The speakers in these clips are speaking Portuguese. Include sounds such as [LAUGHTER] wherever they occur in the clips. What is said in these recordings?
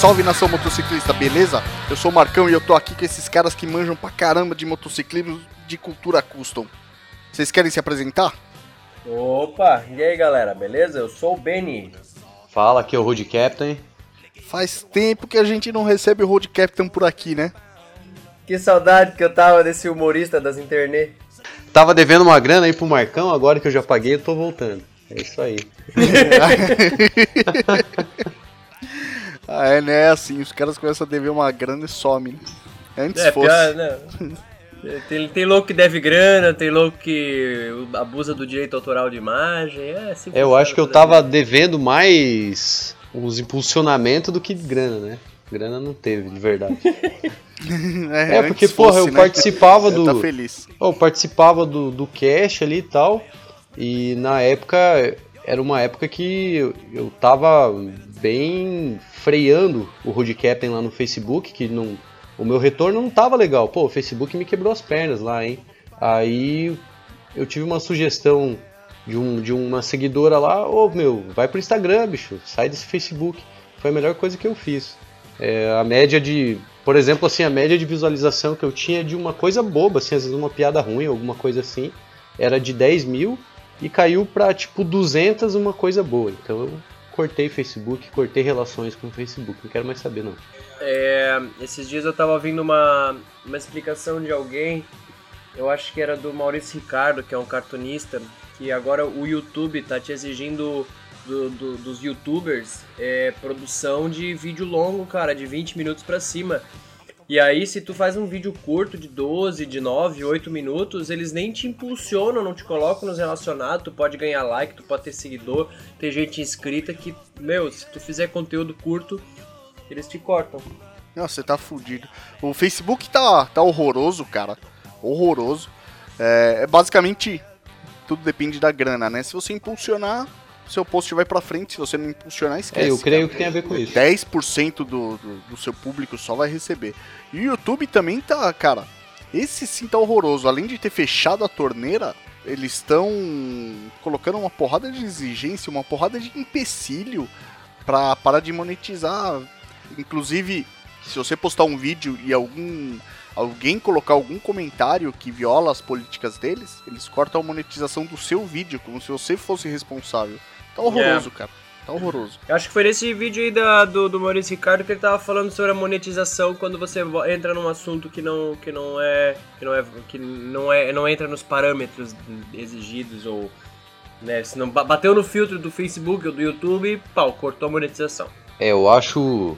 salve nação motociclista, beleza? Eu sou o Marcão e eu tô aqui com esses caras que manjam pra caramba de motociclismo de cultura custom. Vocês querem se apresentar? Opa, e aí galera, beleza? Eu sou o Benny. Fala, aqui é o Road Captain. Faz tempo que a gente não recebe o Road Captain por aqui, né? Que saudade que eu tava desse humorista das internet. Tava devendo uma grana aí pro Marcão, agora que eu já paguei, eu tô voltando. É isso aí. [LAUGHS] [LAUGHS] ah, é, né? Assim, os caras começam a dever uma grana e some. Né? Antes é, fosse. Pior, né? [LAUGHS] Tem, tem louco que deve grana, tem louco que abusa do direito autoral de imagem. É, assim é, eu acho que eu tava devendo mais uns impulsionamentos do que grana, né? Grana não teve, de verdade. [LAUGHS] é, é, porque, porra, fosse, eu né? participava do. Tá feliz. Eu participava do, do cash ali e tal. E na época, era uma época que eu, eu tava bem freando o Rude Captain lá no Facebook, que não, o meu retorno não tava legal. Pô, o Facebook me quebrou as pernas lá, hein? Aí eu tive uma sugestão de, um, de uma seguidora lá, ô oh, meu, vai pro Instagram, bicho, sai desse Facebook. Foi a melhor coisa que eu fiz. É, a média de, por exemplo, assim, a média de visualização que eu tinha de uma coisa boba, assim, às vezes uma piada ruim, alguma coisa assim, era de 10 mil e caiu pra tipo 200 uma coisa boa. Então cortei Facebook, cortei relações com o Facebook, não quero mais saber não. É, esses dias eu tava ouvindo uma, uma explicação de alguém, eu acho que era do Maurício Ricardo, que é um cartunista, que agora o YouTube tá te exigindo do, do, dos youtubers é, produção de vídeo longo, cara, de 20 minutos para cima. E aí, se tu faz um vídeo curto de 12, de 9, 8 minutos, eles nem te impulsionam, não te colocam nos relacionados, tu pode ganhar like, tu pode ter seguidor, ter gente inscrita que, meu, se tu fizer conteúdo curto, eles te cortam. Nossa, você tá fudido. O Facebook tá, tá horroroso, cara. Horroroso. É, é basicamente tudo depende da grana, né? Se você impulsionar, seu post vai pra frente, se você não impulsionar, esquece. É, eu creio cara. que tem a ver com isso. 10% do, do, do seu público só vai receber. E o YouTube também tá, cara, esse sim tá horroroso. Além de ter fechado a torneira, eles estão colocando uma porrada de exigência, uma porrada de empecilho pra parar de monetizar. Inclusive, se você postar um vídeo e algum alguém colocar algum comentário que viola as políticas deles, eles cortam a monetização do seu vídeo, como se você fosse responsável. Tá horroroso, é. cara. Tá horroroso. Eu acho que foi nesse vídeo aí da, do, do Maurício Ricardo que ele tava falando sobre a monetização quando você entra num assunto que não, que não é. que não é. que não é. não entra nos parâmetros exigidos ou. Né, se não bateu no filtro do Facebook ou do YouTube, pau, cortou a monetização. É, eu acho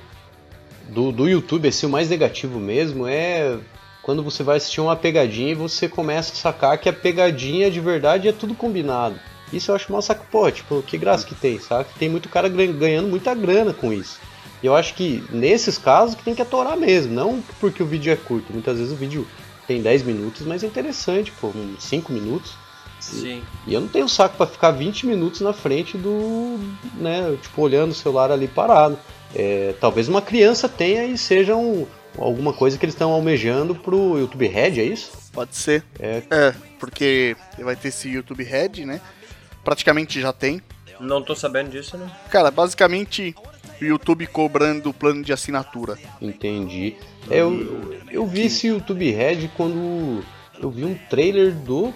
do, do YouTube, assim, o mais negativo mesmo é quando você vai assistir uma pegadinha e você começa a sacar que a pegadinha de verdade é tudo combinado. Isso eu acho mal saco, pô, tipo, que graça que tem, sabe? Tem muito cara ganhando muita grana com isso. E eu acho que nesses casos que tem que atorar mesmo, não porque o vídeo é curto. Muitas vezes o vídeo tem 10 minutos, mas é interessante, pô, uns 5 minutos. Sim. E, e eu não tenho saco para ficar 20 minutos na frente do, né, tipo, olhando o celular ali parado. É, talvez uma criança tenha e seja um, alguma coisa que eles estão almejando pro YouTube Red, é isso? Pode ser. É. é, porque vai ter esse YouTube Red, né? Praticamente já tem. Não tô sabendo disso, né? Cara, basicamente o YouTube cobrando o plano de assinatura. Entendi. É, eu, eu vi esse YouTube Red quando eu vi um trailer do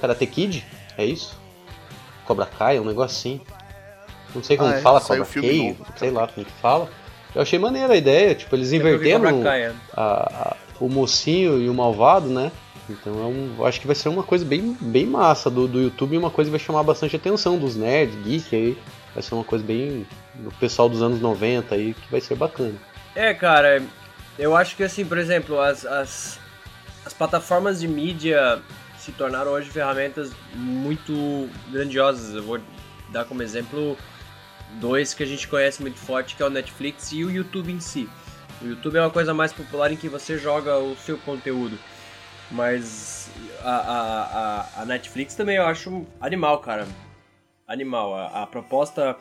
Karate Kid, é isso? Cobra Kai, um negócio assim. Não sei como ah, é, fala, Cobra Kai, sei lá como que fala. Eu achei maneira a ideia, tipo, eles inverteram é. a, a, o mocinho e o malvado, né? Então é um, acho que vai ser uma coisa bem, bem massa do, do YouTube e uma coisa que vai chamar bastante atenção dos nerds, geek aí. Vai ser uma coisa bem do pessoal dos anos 90 aí, que vai ser bacana. É, cara, eu acho que assim, por exemplo, as, as, as plataformas de mídia se tornaram hoje ferramentas muito grandiosas. Eu vou dar como exemplo dois que a gente conhece muito forte, que é o Netflix e o YouTube em si. O YouTube é uma coisa mais popular em que você joga o seu conteúdo. Mas a, a, a, Netflix também eu acho animal, cara. Animal. A, a proposta.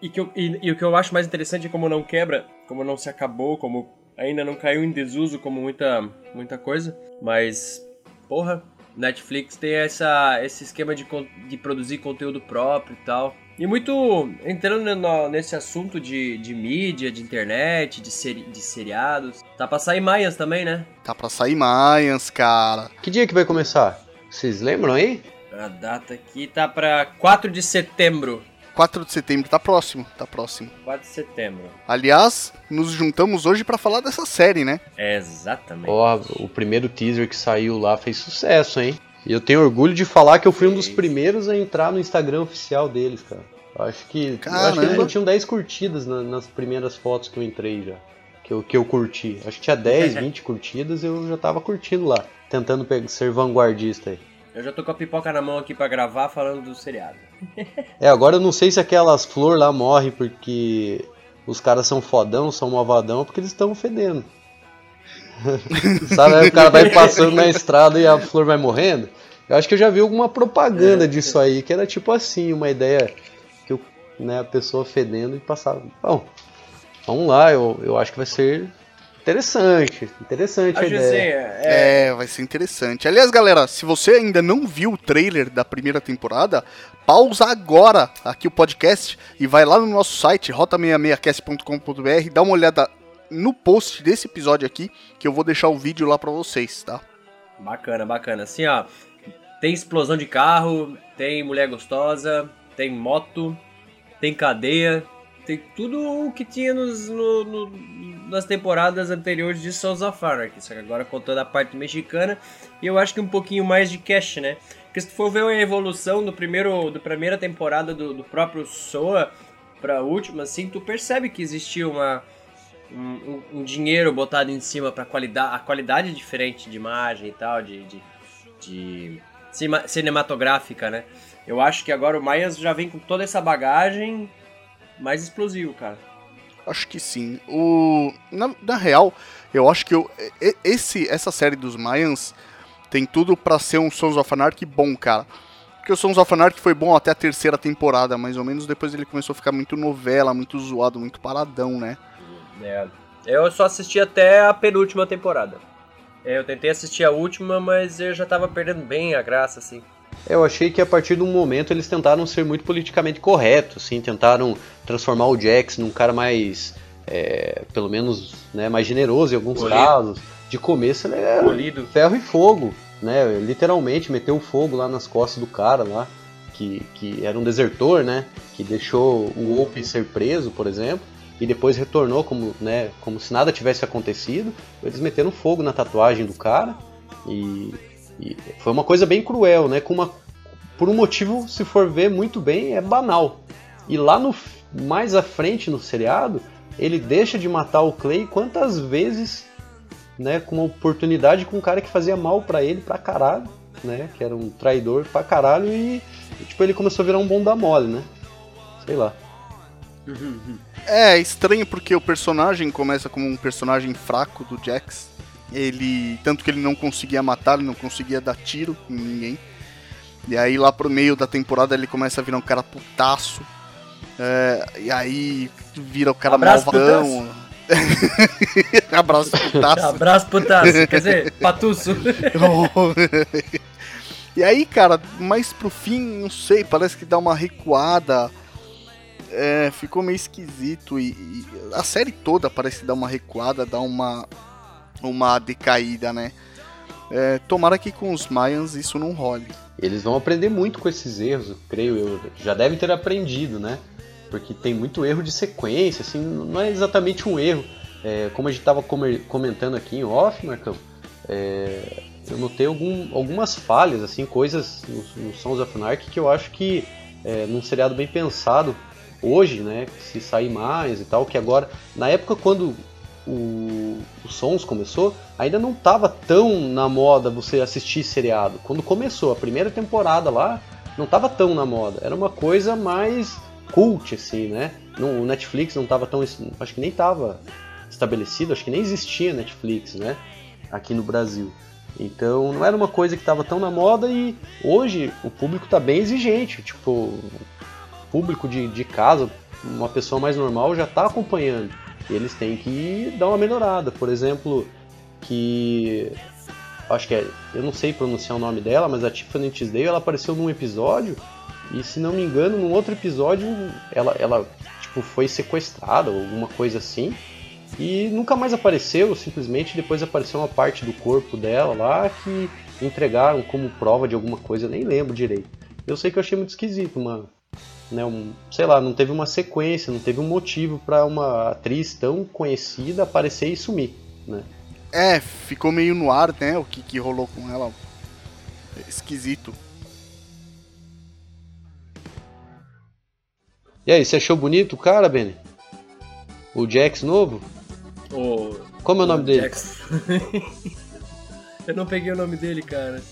E, que eu, e, e, o que eu acho mais interessante é como não quebra, como não se acabou, como ainda não caiu em desuso como muita, muita coisa. Mas, porra, Netflix tem essa, esse esquema de, de produzir conteúdo próprio e tal. E muito entrando no, nesse assunto de, de mídia, de internet, de, seri, de seriados. Tá pra sair Mayans também, né? Tá pra sair Mayans, cara. Que dia que vai começar? Vocês lembram aí? A data aqui tá pra 4 de setembro. 4 de setembro, tá próximo, tá próximo. 4 de setembro. Aliás, nos juntamos hoje para falar dessa série, né? É, exatamente. Ó, oh, o primeiro teaser que saiu lá fez sucesso, hein? E eu tenho orgulho de falar que eu fui um dos primeiros a entrar no Instagram oficial deles, cara. Eu acho que, eu acho que eles já tinham 10 curtidas na, nas primeiras fotos que eu entrei já. Que eu, que eu curti. Acho que tinha 10, 20 [LAUGHS] curtidas eu já tava curtindo lá. Tentando ser vanguardista aí. Eu já tô com a pipoca na mão aqui para gravar falando do seriado. [LAUGHS] é, agora eu não sei se aquelas flores lá morrem porque os caras são fodão, são malvadão, porque eles estão fedendo. [LAUGHS] Sabe, aí o cara vai passando na estrada e a flor vai morrendo. Eu acho que eu já vi alguma propaganda é. disso aí, que era tipo assim, uma ideia que eu, né, a pessoa fedendo e passava. Bom, vamos lá, eu, eu acho que vai ser interessante. Interessante acho a ideia. Assim, é... é, vai ser interessante. Aliás, galera, se você ainda não viu o trailer da primeira temporada, pausa agora aqui o podcast e vai lá no nosso site, rota66cast.com.br, dá uma olhada no post desse episódio aqui, que eu vou deixar o vídeo lá pra vocês, tá? Bacana, bacana. Assim, ó, tem explosão de carro, tem mulher gostosa, tem moto, tem cadeia, tem tudo o que tinha nos, no, no, nas temporadas anteriores de Sons of Anarchy, só que agora contando a parte mexicana e eu acho que um pouquinho mais de cash, né? Porque se tu for ver a evolução do primeiro, da primeira temporada do, do próprio Soa pra última, assim, tu percebe que existia uma, um, um, dinheiro botado em cima para qualidade, a qualidade diferente de imagem e tal, de, de, de cinematográfica, né? Eu acho que agora o Mayans já vem com toda essa bagagem mais explosivo, cara. Acho que sim. O na, na real, eu acho que eu, esse essa série dos Mayans tem tudo para ser um Sons of Anarchy bom, cara. Porque o Sons of Anarchy foi bom até a terceira temporada, mais ou menos. Depois ele começou a ficar muito novela, muito zoado, muito paradão, né? É. Eu só assisti até a penúltima temporada. É, eu tentei assistir a última, mas eu já tava perdendo bem a graça, assim. Eu achei que a partir de um momento eles tentaram ser muito politicamente corretos, assim, tentaram transformar o Jax num cara mais, é, pelo menos, né, mais generoso em alguns Polido. casos. De começo ele era Polido. ferro e fogo, né, literalmente meteu fogo lá nas costas do cara lá, que, que era um desertor, né, que deixou o Wolf ser preso, por exemplo e depois retornou como, né, como se nada tivesse acontecido. Eles meteram fogo na tatuagem do cara e, e foi uma coisa bem cruel, né? Com uma, por um motivo, se for ver muito bem, é banal. E lá no mais à frente no seriado, ele deixa de matar o Clay quantas vezes, né, com uma oportunidade com um cara que fazia mal para ele pra caralho, né, que era um traidor pra caralho e, tipo ele começou a virar um bom da mole, né? Sei lá. É estranho porque o personagem começa como um personagem fraco do Jax. Ele. Tanto que ele não conseguia matar, ele não conseguia dar tiro em ninguém. E aí lá pro meio da temporada ele começa a virar um cara putaço. É, e aí vira o cara Abraço malvadão. [LAUGHS] Abraço putaço. Abraço putaço, quer dizer, [LAUGHS] patuço. [LAUGHS] e aí, cara, mais pro fim, não sei, parece que dá uma recuada é, ficou meio esquisito e, e, a série toda parece dar uma recuada, dar uma, uma decaída, né? É, tomara que com os Mayans isso não role. Eles vão aprender muito com esses erros, creio eu. Já devem ter aprendido, né? Porque tem muito erro de sequência, assim, não é exatamente um erro. É, como a gente estava comentando aqui em off, Marcão, é, eu notei algum, algumas falhas, assim, coisas no, no Sons of Anarchy que eu acho que é, num seriado bem pensado hoje, né, se sair mais e tal, que agora, na época quando o, o Sons começou, ainda não estava tão na moda você assistir seriado. Quando começou a primeira temporada lá, não estava tão na moda. Era uma coisa mais cult, assim, né? No, o Netflix não estava tão. Acho que nem estava estabelecido, acho que nem existia Netflix, né? Aqui no Brasil. Então não era uma coisa que estava tão na moda e hoje o público está bem exigente. Tipo, público de, de casa, uma pessoa mais normal já está acompanhando. Eles têm que dar uma melhorada. Por exemplo, que. Acho que é. Eu não sei pronunciar o nome dela, mas a Tiffany Tisdale ela apareceu num episódio E se não me engano, num outro episódio, ela, ela tipo, foi sequestrada ou alguma coisa assim. E nunca mais apareceu, simplesmente depois apareceu uma parte do corpo dela lá que entregaram como prova de alguma coisa, nem lembro direito. Eu sei que eu achei muito esquisito, mano. Né, um, sei lá, não teve uma sequência, não teve um motivo para uma atriz tão conhecida aparecer e sumir, né? É, ficou meio no ar, né, o que, que rolou com ela. Esquisito. E aí, você achou bonito o cara, Benny? O Jax novo? O... Como é o nome dele? Jax. [LAUGHS] Eu não peguei o nome dele, cara.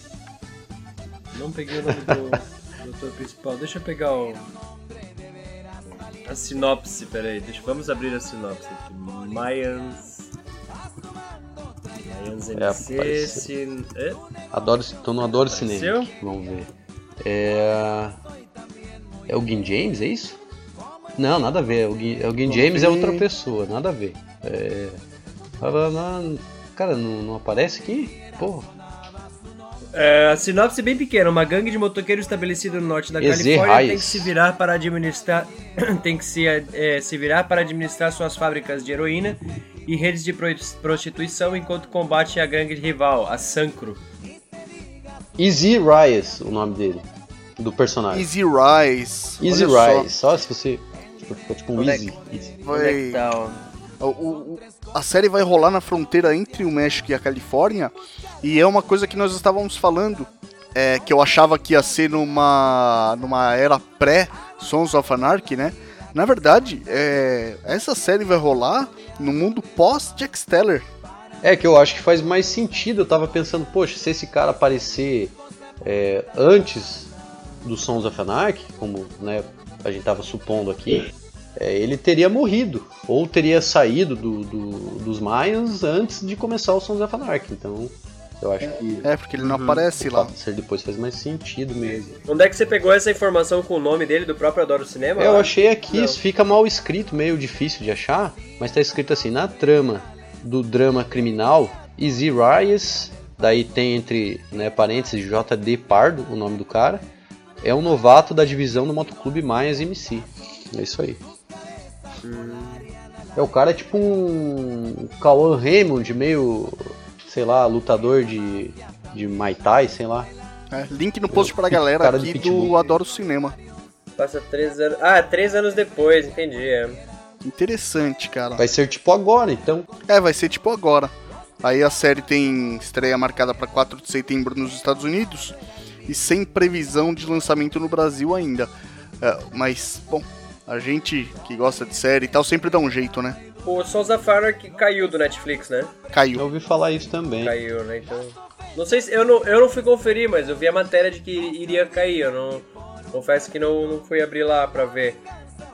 Não peguei o nome do, [LAUGHS] do ator principal. Deixa eu pegar o. A sinopse, peraí. Deixa, vamos abrir a sinopse aqui. Mayans. Mayans É, MC. apareceu. Cin... É? Adoro, tô no Adoro Apareceu? Cinema. Vamos ver. É. É o Gin James, é isso? Não, nada a ver. O Gin, é o Gin James é outra pessoa, nada a ver. É. Cara, não, não aparece aqui? Porra. É, a sinopse é bem pequena. Uma gangue de motoqueiros estabelecida no norte da Eze Califórnia tem que se virar para administrar [CLEARS THROAT] tem que se, é, se virar para administrar suas fábricas de heroína e redes de pro- prostituição enquanto combate a gangue rival, a Sancro. Easy Rise, o nome dele. Do personagem. Easy Rise. Easy olha só. Rise. Só se você. Tipo, tipo um é Easy. que- Easy. É Vai, tá o- o- a série vai rolar na fronteira entre o México e a Califórnia. E é uma coisa que nós estávamos falando. É, que eu achava que ia ser numa, numa era pré-Sons of Anarchy, né? Na verdade, é, essa série vai rolar no mundo pós-Jack Steller. É que eu acho que faz mais sentido. Eu tava pensando, poxa, se esse cara aparecer é, antes do Sons of Anarchy, como né, a gente tava supondo aqui, é, ele teria morrido. Ou teria saído do, do- dos Mayans antes de começar o Sons of Anarchy. Então, eu acho que É, porque ele não Uhum. aparece lá. ser depois faz mais sentido mesmo. Onde é que você pegou essa informação com o nome dele, do próprio Adoro Cinema? Eu achei aqui, Não. isso fica mal escrito, meio difícil de achar, mas tá escrito assim, na trama do drama criminal, Easy Reyes, daí tem entre né, parênteses JD Pardo, o nome do cara, é um novato da divisão do Motoclube Maias MC. É isso aí. É, o cara é tipo um Cauã Raymond, meio, sei lá, lutador de, de Muay Thai, sei lá. É, link no post pra galera Cara aqui pitbull. do Adoro Cinema. Passa três anos. Ah, três anos depois, entendi. É. Interessante, cara. Vai ser tipo agora, então. É, vai ser tipo agora. Aí a série tem estreia marcada para 4 de setembro nos Estados Unidos e sem previsão de lançamento no Brasil ainda. É, mas, bom, a gente que gosta de série e tal sempre dá um jeito, né? O Sons of Anarchy caiu do Netflix, né? Eu Caiu. ouvi falar isso também. Caiu, né? Então. Não sei se. Eu não, eu não fui conferir, mas eu vi a matéria de que iria cair. Eu não. Confesso que não, não fui abrir lá pra ver.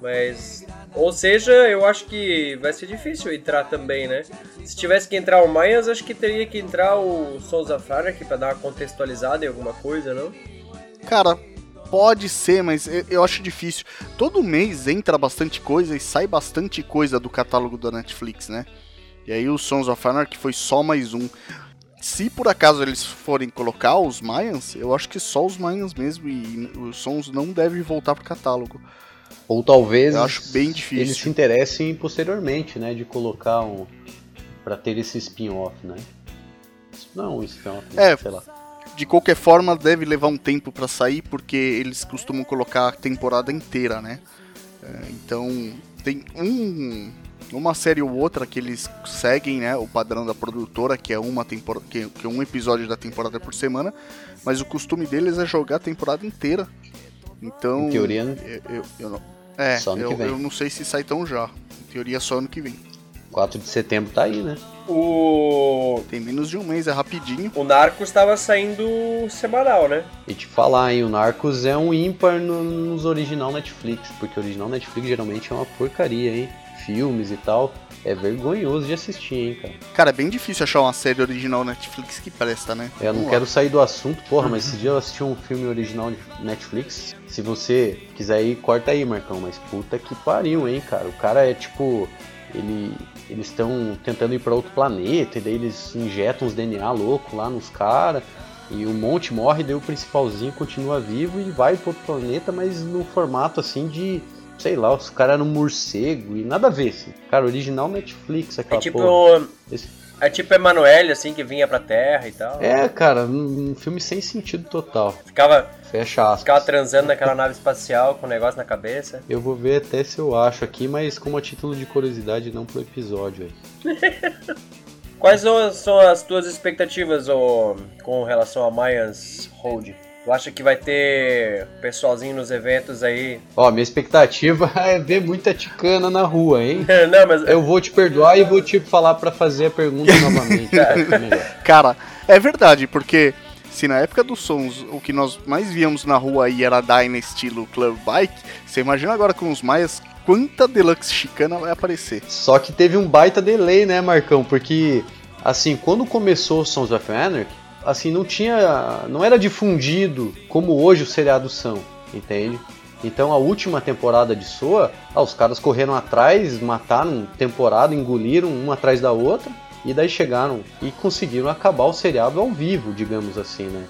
Mas. Ou seja, eu acho que vai ser difícil entrar também, né? Se tivesse que entrar o Mayas, acho que teria que entrar o Sons of Anarchy pra dar uma contextualizada em alguma coisa, não? Cara, pode ser, mas eu, eu acho difícil. Todo mês entra bastante coisa e sai bastante coisa do catálogo da Netflix, né? E aí o Sons of Anarchy foi só mais um. Se por acaso eles forem colocar os Mayans, eu acho que só os Mayans mesmo e os Sons não devem voltar pro catálogo. Ou talvez Eu acho bem difícil. eles se interessem posteriormente, né, de colocar um para ter esse spin-off, né? Não, um spin-off? É. sei lá. De qualquer forma, deve levar um tempo pra sair, porque eles costumam colocar a temporada inteira, né? É, então, tem um, uma série ou outra que eles seguem, né? O padrão da produtora, que é uma temporada, que, que é um episódio da temporada por semana, mas o costume deles é jogar a temporada inteira. Então, Em teoria, né? eu, eu- eu não, é, eu, eu não sei se sai tão já. Em teoria, só ano que vem. 4 de setembro tá aí, né? O. Tem menos de um mês, é rapidinho. O Narcos estava saindo semanal, né? E te falar, hein, o Narcos é um ímpar no- nos original Netflix, porque o original Netflix geralmente é uma porcaria, hein? Filmes e tal. É vergonhoso de assistir, hein, cara. Cara, é bem difícil achar uma série original Netflix que presta, né? Eu não lá. quero sair do assunto, porra, mas esse dia eu assisti um filme original de Netflix. Se você quiser ir, corta aí, Marcão. Mas puta que pariu, hein, cara. O cara é tipo. Ele, eles estão tentando ir pra outro planeta, e daí eles injetam uns DNA louco lá nos caras. E o monte morre, daí o principalzinho continua vivo e vai pro outro planeta, mas no formato assim de. Sei lá, os caras eram morcego e nada a ver. Assim. Cara, original Netflix, aquela É tipo. porra. Esse- É tipo Emanuele, assim, que vinha pra Terra e tal. É, cara, um, um filme sem sentido total. Ficava, Fecha aspas. ficava transando naquela nave espacial com o negócio na cabeça. Eu vou ver até se eu acho aqui, mas como a título de curiosidade, não pro episódio aí. [LAUGHS] Quais são, as tuas expectativas com relação a Mayans Hold? Tu acha que vai ter pessoalzinho nos eventos aí? Ó, minha expectativa [LAUGHS] é ver muita ticana na rua, hein? [LAUGHS] Não, mas Eu vou te perdoar e vou te falar pra fazer a pergunta [LAUGHS] novamente. melhor. Cara, é verdade, porque se na época dos sons o que nós mais víamos na rua aí era Dyna estilo Club Bike, você imagina agora com os Maias quanta deluxe chicana vai aparecer. Só que teve um baita delay, né, Marcão? Porque, assim, quando começou Sons of Anarchy, assim, não tinha. não era difundido como hoje os seriados são, entende? Então a última temporada de Soa, ah, os caras correram atrás, mataram temporada, engoliram uma atrás da outra, e daí chegaram e conseguiram acabar o seriado ao vivo, digamos assim, né?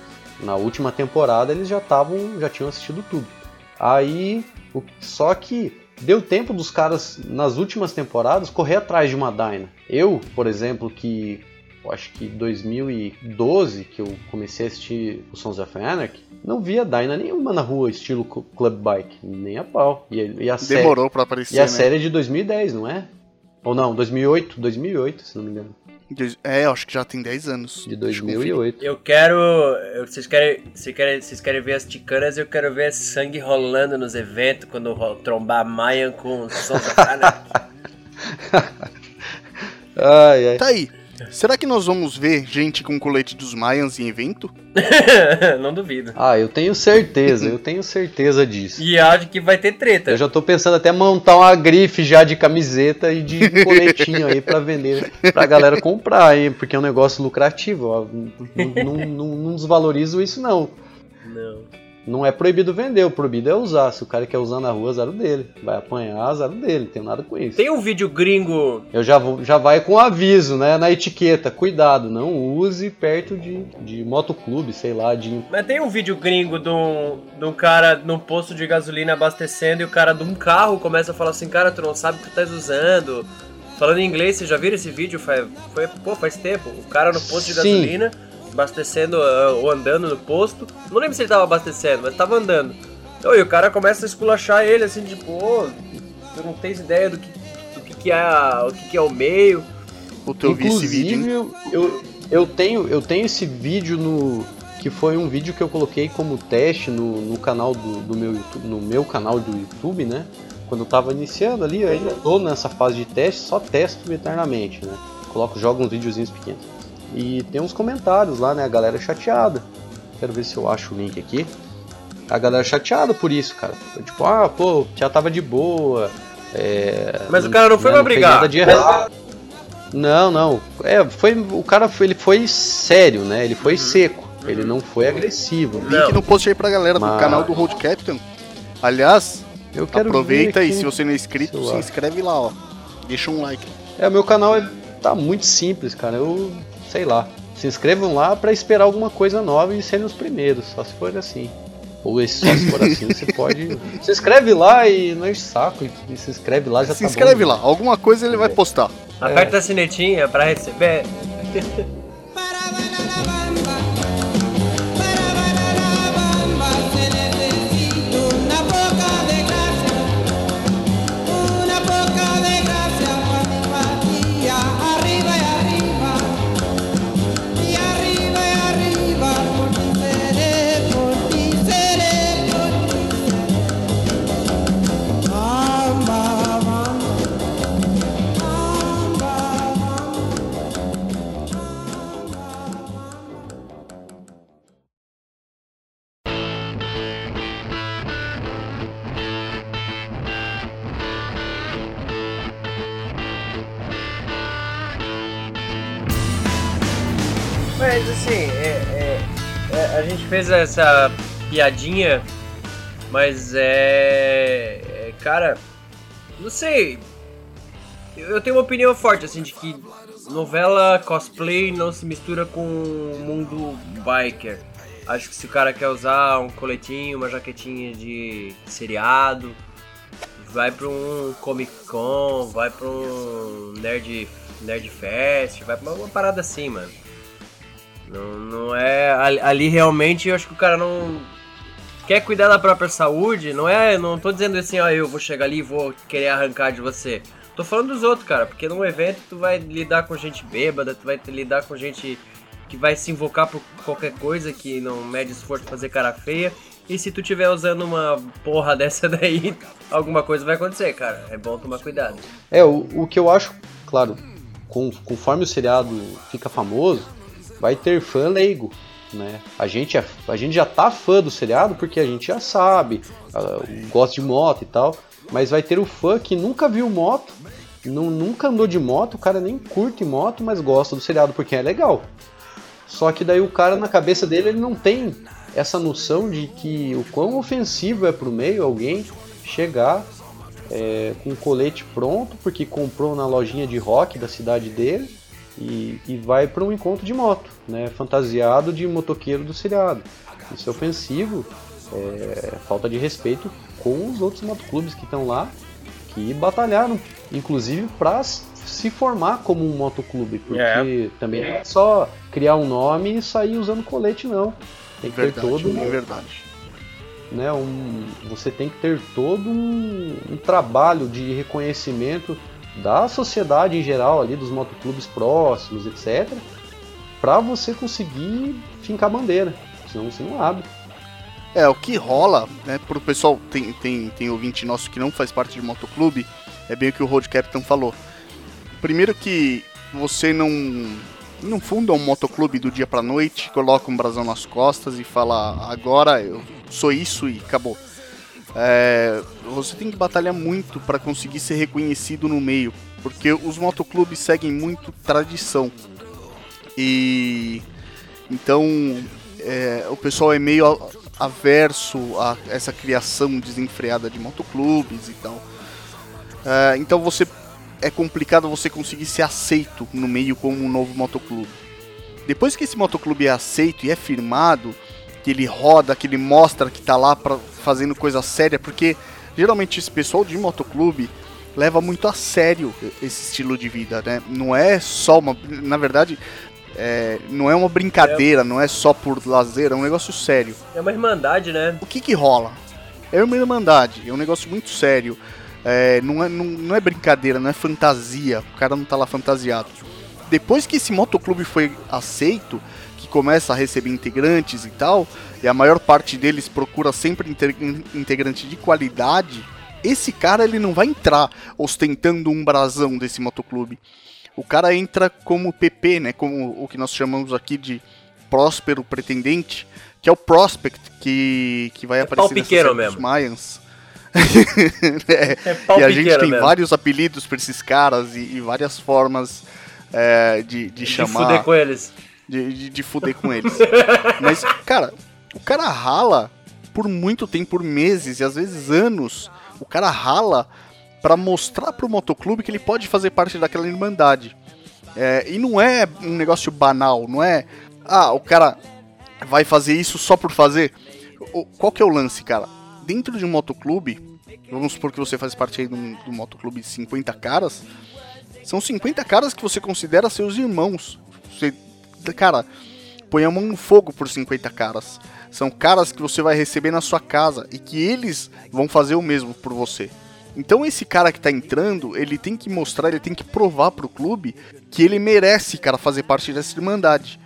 Na última temporada eles já estavam, já tinham assistido tudo. Aí, o- só que deu tempo dos caras nas últimas temporadas correr atrás de uma Dyna. Eu, por exemplo, que eu acho que 2012 que eu comecei a assistir o Sons of Anarchy, não via Dyna nenhuma na rua estilo cl- Club Bike, nem a pau. E, e a série, Demorou pra aparecer, e a né? série é de 2010, não é? Ou não, 2008, 2008, se não me engano. É, eu acho que já tem 10 anos. De Deixa eu conferir. 2008. eu quero. eu- Vocês querem, vocês querem. Vocês querem ver as ticanas? Eu quero ver sangue rolando nos eventos quando ro- trombar Mayan com som [LAUGHS] Ai, ai. Tá aí. Será que nós vamos ver gente com colete dos Mayans em evento? [LAUGHS] Não duvido. Ah, eu tenho certeza, eu tenho certeza disso. E acho que vai ter treta. Eu já tô pensando até montar uma grife já de camiseta e de [LAUGHS] coletinho aí pra vender, pra galera comprar aí, porque é um negócio lucrativo. ó. Não, não- não- não desvalorizo isso não. Não. Não é proibido vender, o proibido é usar. Se o cara quer usar na rua, azar dele. Vai apanhar, azar dele, não tem nada com isso. Tem um vídeo gringo. Eu já, vou, já vai com aviso, né, na etiqueta. Cuidado, não use perto de, de motoclube, sei lá, de... Mas tem um vídeo gringo de um, de um cara num posto de gasolina abastecendo e o cara de um carro começa a falar assim, cara, tu não sabe o que tu estás usando. Falando em inglês, vocês já viram esse vídeo? Foi, foi, pô, faz tempo. O cara no posto de Sim. gasolina, abastecendo ah, ou andando no posto. Não lembro se ele tava abastecendo, mas tava andando. Então, e o cara começa a esculachar ele assim, tipo, ô, tu não tens ideia do que, do que, que é a- o que, que é o meio. Puta, eu vi esse vídeo. hein? Inclusive, eu, eu, tenho, eu tenho esse vídeo no. Que foi um vídeo que eu coloquei como teste no, no canal do, do meu YouTube, no meu canal do YouTube, né? Quando eu tava iniciando ali, eu ainda tô nessa fase de teste, só testo eternamente, né? Coloco, jogo uns videozinhos pequenos. E tem uns comentários lá, né? A galera chateada. Quero ver se eu acho o link aqui. A galera chateada por isso, cara. Tipo, ah, pô, já tava de boa. é, Mas o cara não foi pra fez brigar. nada de errado. Não, não. É, foi, o cara foi, ele foi sério, né? Ele foi seco. Ele não foi agressivo. Link Não. no post aí pra galera do Mas- canal do Road Captain. Aliás, Eu quero aproveita ver aí, se você não é inscrito, se inscreve lá, ó. Deixa um like. É, o meu canal é, tá muito simples, cara. Eu sei lá. Se inscrevam lá pra esperar alguma coisa nova e serem os primeiros, só se for assim. Ou esse só se for assim, você pode. [LAUGHS] Se inscreve lá e não enche saco. E se inscreve lá já Se tá inscreve bom. lá, alguma coisa ele vai postar. Aperta a sinetinha pra receber. [LAUGHS] essa piadinha, mas é, é, Cara, não sei. Eu eu tenho uma opinião forte, assim, de que novela cosplay não se mistura com o mundo biker. Acho que se o cara quer usar um coletinho, uma jaquetinha de seriado, vai pra um Comic Con, vai pra um Nerd, Nerd Fest, vai pra uma parada assim, mano. Não, não é. Ali, realmente eu acho que o cara não. Quer cuidar da própria saúde, não é. Não tô dizendo assim, ó, eu vou chegar ali e vou querer arrancar de você. Tô falando dos outros, cara, porque num evento tu vai lidar com gente bêbada, tu vai lidar com gente que vai se invocar por qualquer coisa que não mede esforço pra fazer cara feia. E se tu tiver usando uma porra [LAUGHS] dessa daí, alguma coisa vai acontecer, cara. É bom tomar cuidado. É, o, o que eu acho, claro, com- conforme o seriado fica famoso, vai ter fã leigo, né? A gente, é- a gente já tá fã do seriado porque a gente já sabe, ah, gosta de moto e tal, mas vai ter o fã que nunca viu moto, nu- nunca andou de moto, o cara nem curte moto, mas gosta do seriado porque é legal. Só que daí o cara na cabeça dele ele não tem essa noção de que o quão ofensivo é pro meio alguém chegar é, com o colete pronto, porque comprou na lojinha de rock da cidade dele e, e vai para um encontro de moto, né, fantasiado de motoqueiro do seriado. Isso é ofensivo, é falta de respeito com os outros motoclubes que estão lá, que batalharam, inclusive para se formar como um motoclube, porque É. também não é só criar um nome e sair usando colete não. Tem que ter Verdade, todo é verdade. né, um, você tem que ter todo um, um trabalho de reconhecimento da sociedade em geral ali, dos motoclubes próximos, etc, para você conseguir fincar bandeira, senão você não abre. É, o que rola, né, pro pessoal, tem, tem, tem ouvinte nosso que não faz parte de motoclube, é bem o que o Road Captain falou. Primeiro que você não, não funda um motoclube do dia pra noite, coloca um brasão nas costas e fala, agora eu sou isso e acabou. É, você tem que batalhar muito para conseguir ser reconhecido no meio, porque os motoclubes seguem muito tradição. E então é, o pessoal é meio averso a essa criação desenfreada de motoclubes e tal. É, então você é complicado você conseguir ser aceito no meio como um novo motoclube. Depois que esse motoclube é aceito e é firmado, que ele roda, que ele mostra que tá lá pra, fazendo coisa séria, porque geralmente esse pessoal de motoclube leva muito a sério esse estilo de vida, né? Não é só uma, na verdade, é, não é uma brincadeira, não é só por lazer, é um negócio sério. É uma irmandade, né? O que que rola? É uma irmandade, é um negócio muito sério. É, não, é, não, não é brincadeira, não é fantasia. O cara não tá lá fantasiado. Depois que esse motoclube foi aceito, que começa a receber integrantes e tal, e a maior parte deles procura sempre inte- integrante de qualidade, esse cara ele não vai entrar ostentando um brasão desse motoclube. O cara entra como PP, né? Como o que nós chamamos aqui de próspero pretendente, que é o prospect que, que vai aparecer nessa piqueiro série dos mesmo. Mayans. [LAUGHS] É, É e a gente tem mesmo. vários apelidos pra esses caras e, e várias formas é, de, de De chamar fuder com eles. De, de, de fuder com eles. [LAUGHS] Mas, cara, o cara rala por muito tempo, por meses e às vezes anos. O cara rala pra mostrar pro motoclube que ele pode fazer parte daquela irmandade. É, e não é um negócio banal, não é. Ah, o cara vai fazer isso só por fazer. O- Qual que é o lance, cara? Dentro de um motoclube, vamos supor que você faz parte aí de um motoclube de 50 caras. São 50 caras que você considera seus irmãos. Você, cara, põe a mão no fogo por 50 caras. São caras que você vai receber na sua casa e que eles vão fazer o mesmo por você. Então esse cara que tá entrando, ele tem que mostrar, ele tem que provar pro clube que ele merece, cara, fazer parte dessa irmandade.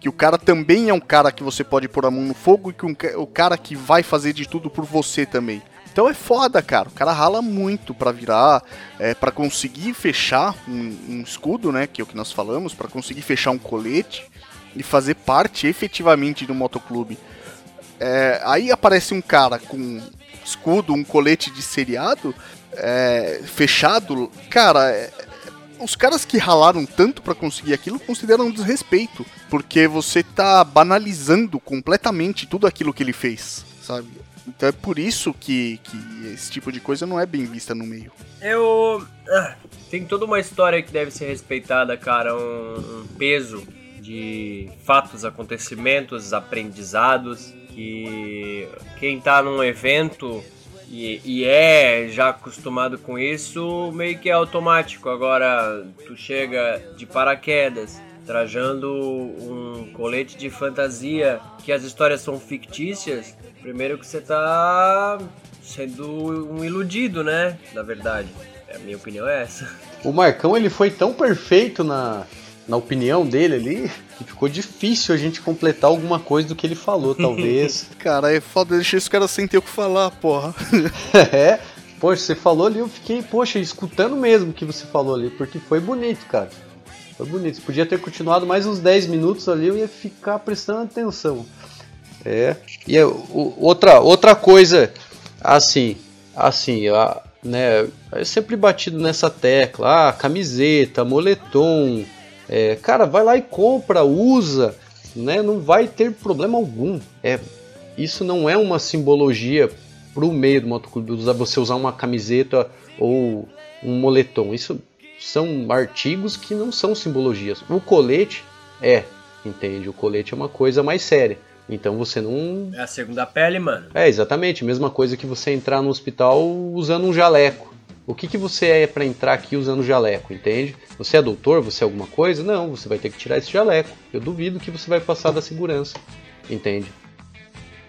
Que o cara também é um cara que você pode pôr a mão no fogo e que um, o cara que vai fazer de tudo por você também. Então é foda, cara. O cara rala muito pra virar, é, para conseguir fechar um, um escudo, né? Que é o que nós falamos, pra conseguir fechar um colete e fazer parte efetivamente do motoclube. É, aí aparece um cara com escudo, um colete de seriado é, fechado. Cara, é, os caras que ralaram tanto pra conseguir aquilo consideram um desrespeito, porque você tá banalizando completamente tudo aquilo que ele fez, sabe? Então é por isso que, que esse tipo de coisa não é bem vista no meio. Eu. ah, tem toda uma história que deve ser respeitada, cara. Um, um peso de fatos, acontecimentos, aprendizados, que quem tá num evento e, e é já acostumado com isso, meio que é automático. Agora tu chega de paraquedas, trajando um colete de fantasia, que as histórias são fictícias, primeiro que você tá sendo um iludido, né? Na verdade. A minha opinião é essa. O Marcão ele foi tão perfeito na, na opinião dele ali que ficou difícil a gente completar alguma coisa do que ele falou, talvez. [LAUGHS] Cara, é foda deixar esse cara sem ter o que falar, porra. [LAUGHS] é, poxa, você falou ali, eu fiquei, poxa, escutando mesmo o que você falou ali, porque foi bonito, cara. Foi bonito. Podia ter continuado mais uns 10 minutos ali, eu ia ficar prestando atenção. É. E é, outra, outra coisa, assim, assim, a, né, é sempre batido nessa tecla, ah, camiseta, moletom, é, cara, vai lá e compra, usa, né, não vai ter problema algum. É, isso não é uma simbologia pro meio do motoclube, você usar uma camiseta ou um moletom. Isso são artigos que não são simbologias. O colete é, entende? O colete é uma coisa mais séria. Então você não. É a segunda pele, mano. É exatamente, mesma coisa que você entrar no hospital usando um jaleco. O que, que você é para entrar aqui usando jaleco, entende? Você é doutor? Você é alguma coisa? Não, você vai ter que tirar esse jaleco. Eu duvido que você vai passar da segurança, entende?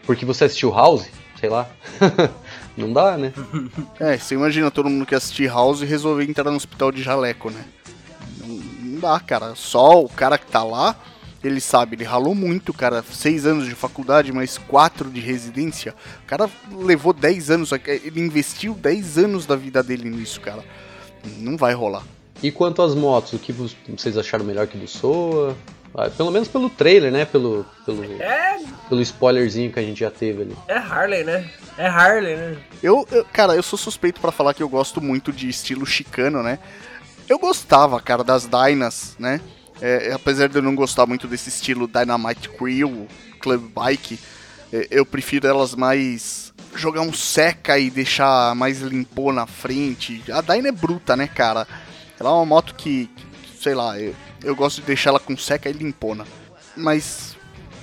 Porque você assistiu House? Sei lá. [LAUGHS] não dá, né? É, você imagina todo mundo que assistir House e resolver entrar no hospital de jaleco, né? Não, não dá, cara. Só o cara que tá lá, ele sabe, ele ralou muito, cara. Seis anos de faculdade, mais quatro de residência. O cara levou 10 anos, ele investiu 10 anos da vida dele nisso, cara. Não vai rolar. E quanto às motos, o que vo- vocês acharam melhor que do Soa? Ah, Pelo menos pelo trailer, né? Pelo, pelo, É, pelo spoilerzinho que a gente já teve ali. é Harley, né? É Harley, né? Eu, eu- cara, eu sou suspeito pra falar que eu gosto muito de estilo chicano, né? Eu gostava, cara, das Dynas, né? É, apesar de eu não gostar muito desse estilo Dynamite Crew, Club Bike, é, eu prefiro elas mais jogar um seca e deixar mais limpou na frente. A Dyna é bruta, né, cara? Ela é uma moto que, que, sei lá, eu, eu gosto de deixar ela com seca e limpona. Mas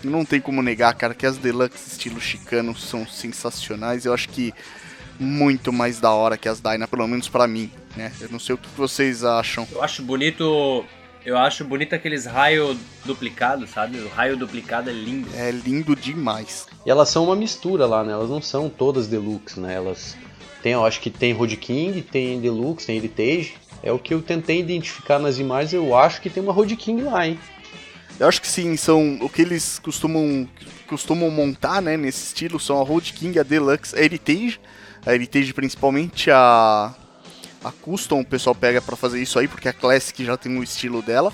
não tem como negar, cara, que as Deluxe estilo chicano são sensacionais. Eu acho que muito mais da hora que as Dyna, pelo menos pra mim, né? Eu não sei o que vocês acham. Eu acho bonito. Eu acho bonito aqueles raios duplicados, sabe? O raio duplicado é lindo. É lindo demais. E elas são uma mistura lá, né? Elas não são todas deluxe, né? Elas tem, eu acho que tem Road King, tem deluxe, tem Heritage. É o que eu tentei identificar nas imagens. Eu acho que tem uma Road King lá, hein? Eu acho que sim, são o que eles costumam, costumam montar, né, nesse estilo, são a Road King, a Deluxe, a Heritage, a Heritage principalmente a a Custom, o pessoal pega pra fazer isso aí, porque a Classic já tem o estilo dela.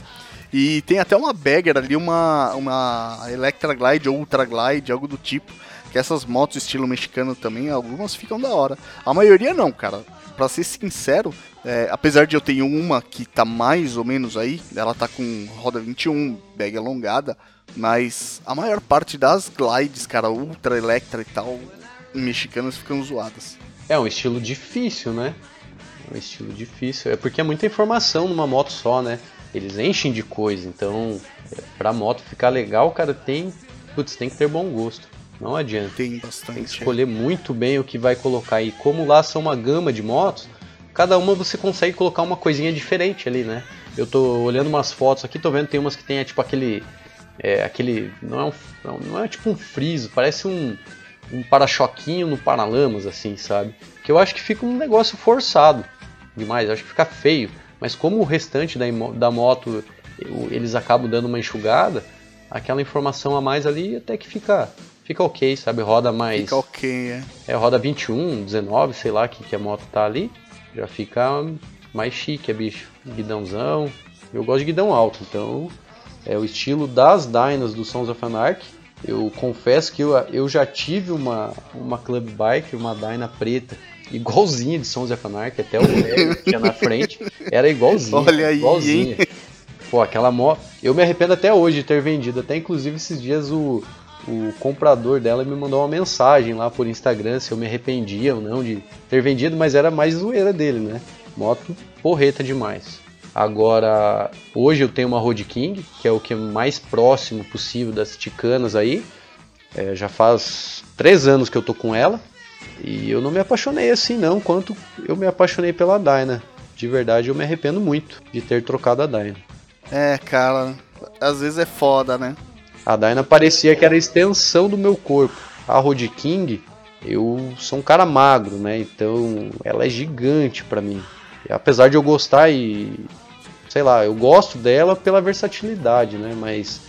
E tem até uma Bagger ali, uma uma Electra Glide ou Ultra Glide, algo do tipo, que essas motos estilo mexicano também, algumas ficam da hora. A maioria não, cara. Pra ser sincero, é, apesar de eu ter uma que tá mais ou menos aí, ela tá com roda 21, bag alongada, mas a maior parte das glides, cara, Ultra Electra e tal, mexicanas ficam zoadas. É um estilo difícil, né? É um estilo difícil. É porque é muita informação numa moto só, né? Eles enchem de coisa, então pra moto ficar legal, cara, tem. Putz, tem que ter bom gosto. Não adianta. Tem Tem que bastante. escolher muito bem o que vai colocar. E como lá são uma gama de motos, cada uma você consegue colocar uma coisinha diferente ali, né? Eu tô olhando umas fotos aqui, tô vendo tem umas que tem é, tipo aquele. É, aquele. Não é, um, não, não é tipo um friso, parece um, um para-choquinho no paralamas, assim, sabe? Que eu acho que fica um negócio forçado demais, acho que fica feio. Mas como o restante da, da moto eles acabam dando uma enxugada, aquela informação a mais ali até que fica, fica ok, sabe? Roda mais. Fica ok, é. É, roda 21, 19, sei lá que, que a moto tá ali. Já fica mais chique, é bicho. Guidãozão. Eu gosto de guidão alto, então é o estilo das Dynas do Sons of Anarchy. Eu confesso que eu, eu já tive uma, uma Club Bike, uma Dyna preta, igualzinha de Sons of Anarchy, até o [LAUGHS] que tinha na frente, era igualzinha. Olha aí, igualzinha. Pô, aquela moto. Eu me arrependo até hoje de ter vendido. Até inclusive esses dias o, o comprador dela me mandou uma mensagem lá por Instagram se eu me arrependia ou não de ter vendido, mas era mais zoeira dele, né? Moto porreta demais. Agora, hoje eu tenho uma Road King, que é o que é mais próximo possível das ticanas aí. É, já faz três anos que eu tô com ela. E eu não me apaixonei assim não, quanto eu me apaixonei pela Dyna. De verdade eu me arrependo muito de ter trocado a Dyna. É, cara, às vezes é foda, né? A Dyna parecia que era a extensão do meu corpo. A Road King, eu sou um cara magro, né? Então ela é gigante pra mim. E apesar de eu gostar e sei lá, eu gosto dela pela versatilidade, né? Mas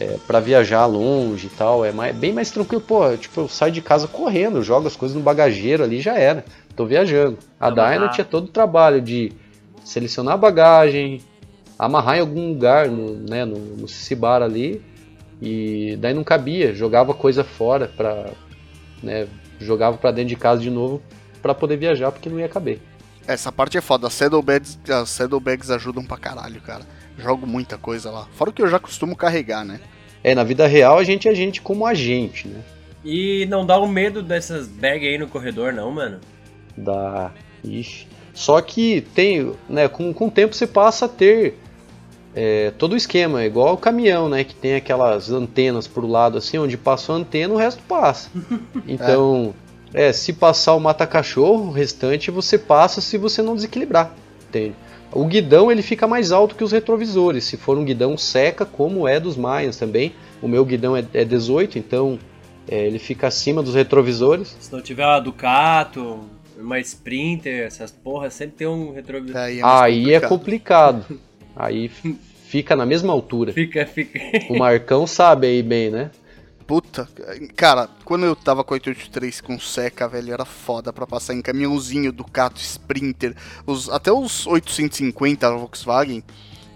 é, para viajar longe e tal, é mais, bem mais tranquilo. Pô, tipo, eu saio de casa correndo, jogo as coisas no bagageiro ali já era. Tô viajando. A. Dyna tinha todo o trabalho de selecionar a bagagem, amarrar em algum lugar no, né, no, no Cibar ali. E daí não cabia, jogava coisa fora pra. Né, jogava pra dentro de casa de novo pra poder viajar porque não ia caber. Essa parte é foda. As saddlebags, as saddlebags ajudam pra caralho, cara. Jogo muita coisa lá. Fora o que eu já costumo carregar, né? É, na vida real a gente é gente como a gente, né? E não dá o medo dessas bags aí no corredor, não, mano. Da. Ixi. Só que tem, né, com, com o tempo você passa a ter é, todo o esquema, é igual o caminhão, né, que tem aquelas antenas pro lado assim, onde passou a antena, o resto passa. [LAUGHS] Então, é, se passar o mata-cachorro, o restante você passa se você não desequilibrar, entende? O guidão ele fica mais alto que os retrovisores, se for um guidão seca, como é dos Mayans também. O meu guidão é, é 18, então é, ele fica acima dos retrovisores. Se não tiver uma Ducato, uma Sprinter, essas porras, sempre tem um retrovisor. Aí é, Aí é complicado. [LAUGHS] Aí fica na mesma altura. Fica, fica. O Marcão sabe aí bem, né? Puta, cara, quando eu tava com 883 com seca, velho, era foda pra passar em caminhãozinho, Ducato, Sprinter, os, até os 850 da Volkswagen,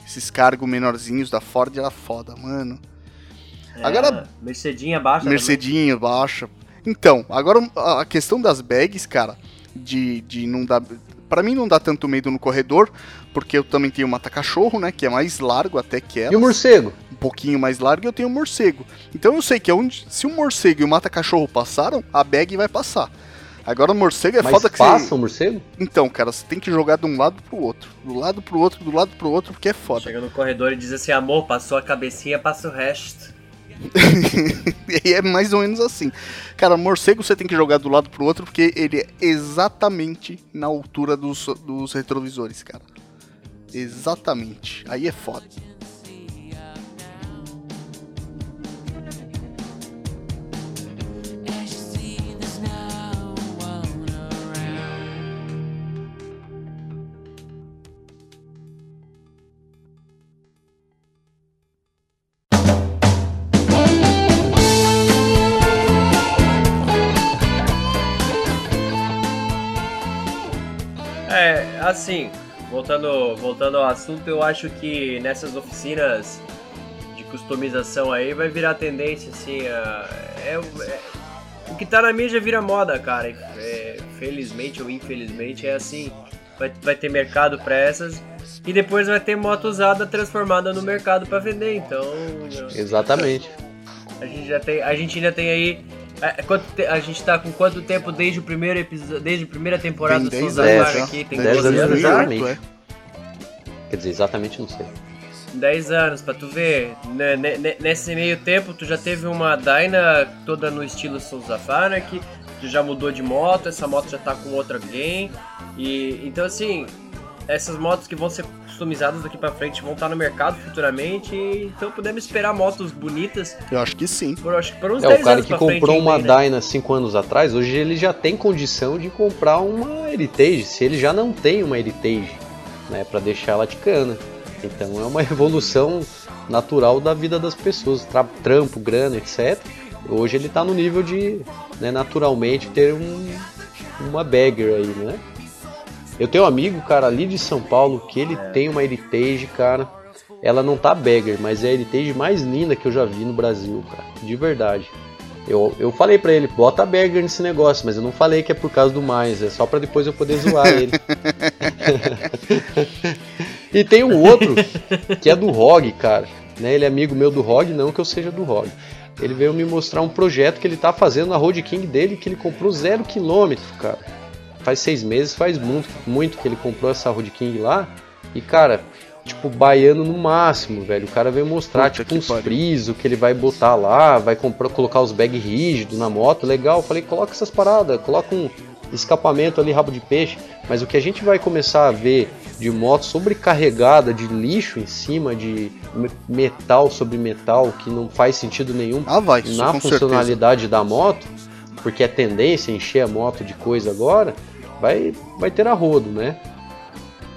esses cargos menorzinhos da Ford era foda, mano. Agora- É, Mercedinha baixa. também. Mercedinho, baixa. Então, agora a a questão das bags, cara, de, de não dar. Pra mim não dá tanto medo no corredor, porque eu também tenho o mata-cachorro, né? Que é mais largo até que ela. E o morcego? um pouquinho mais largo e eu tenho o morcego. Então eu sei que onde, se o morcego e o mata-cachorro passaram, a bag vai passar. Agora o morcego é Mas foda que passa você. o morcego? Então, cara, você tem que jogar de um lado pro outro. Do lado pro outro, do lado pro outro, porque é foda. Chega no corredor e diz assim, amor, passou a cabecinha, passa o resto. [LAUGHS] e é mais ou menos assim. Cara, morcego você tem que jogar do lado pro outro, porque ele é exatamente na altura dos, dos retrovisores, cara. Exatamente. Aí é foda. É, assim, voltando, voltando ao assunto, eu acho que nessas oficinas de customização aí vai virar tendência, assim, a- é, é- o que tá na mídia vira moda, cara. é, felizmente ou infelizmente é assim. Vai, vai ter mercado pra essas e depois vai ter moto usada transformada no mercado pra vender, então Exatamente. a gente já tem, a gente ainda tem aí é, quanto te- a gente tá com quanto tempo desde o primeiro episódio, desde a primeira temporada Tem do 10 Souza aqui, tem 10 12 anos anos exatamente. é. Quer dizer, exatamente não sei. 10 anos, pra tu ver, né, né, né, nesse meio tempo tu já teve uma Dyna toda no estilo Souza Fanak, tu já mudou de moto, essa moto já tá com outro alguém, e então assim, essas motos que vão ser customizadas daqui pra frente vão estar no mercado futuramente, então podemos esperar motos bonitas Eu acho que sim. por, acho que por uns É, 10 o cara anos que frente comprou uma né? Dyna 5 anos atrás, hoje ele já tem condição de comprar uma Heritage, se ele já não tem uma Heritage, né, para deixar ela de cana. Então é uma [LAUGHS] evolução natural da vida das pessoas, tra- trampo, grana, etc. Hoje ele tá no nível de, né, naturalmente ter um, uma bagger aí, né? Eu tenho um amigo, cara, ali de São Paulo, que ele tem uma Heritage, cara. Ela não tá bagger, mas é a Heritage mais linda que eu já vi no Brasil, cara. De verdade. Eu, eu falei pra ele, bota bagger nesse negócio, mas eu não falei que é por causa do mais, é só pra depois eu poder zoar ele. [LAUGHS] e tem um outro que é do ROG, cara. Né? Ele é amigo meu do ROG, não que eu seja do ROG. Ele veio me mostrar um projeto que ele tá fazendo na Road King dele, que ele comprou zero quilômetro, cara. Faz seis meses, faz muito, muito que ele comprou essa Road King lá. E, cara, tipo, baiano no máximo, velho. O cara veio mostrar, Puta tipo, uns pariu. friso que ele vai botar lá, vai comprar, colocar os bag rígidos na moto, legal. Eu falei, coloca essas paradas, coloca um escapamento ali, rabo de peixe. Mas o que a gente vai começar a ver de moto sobrecarregada de lixo em cima, de me- metal sobre metal, que não faz sentido nenhum Ah, vai, na com certeza. funcionalidade da moto, porque é tendência a encher a moto de coisa agora, vai, vai ter a rodo, né?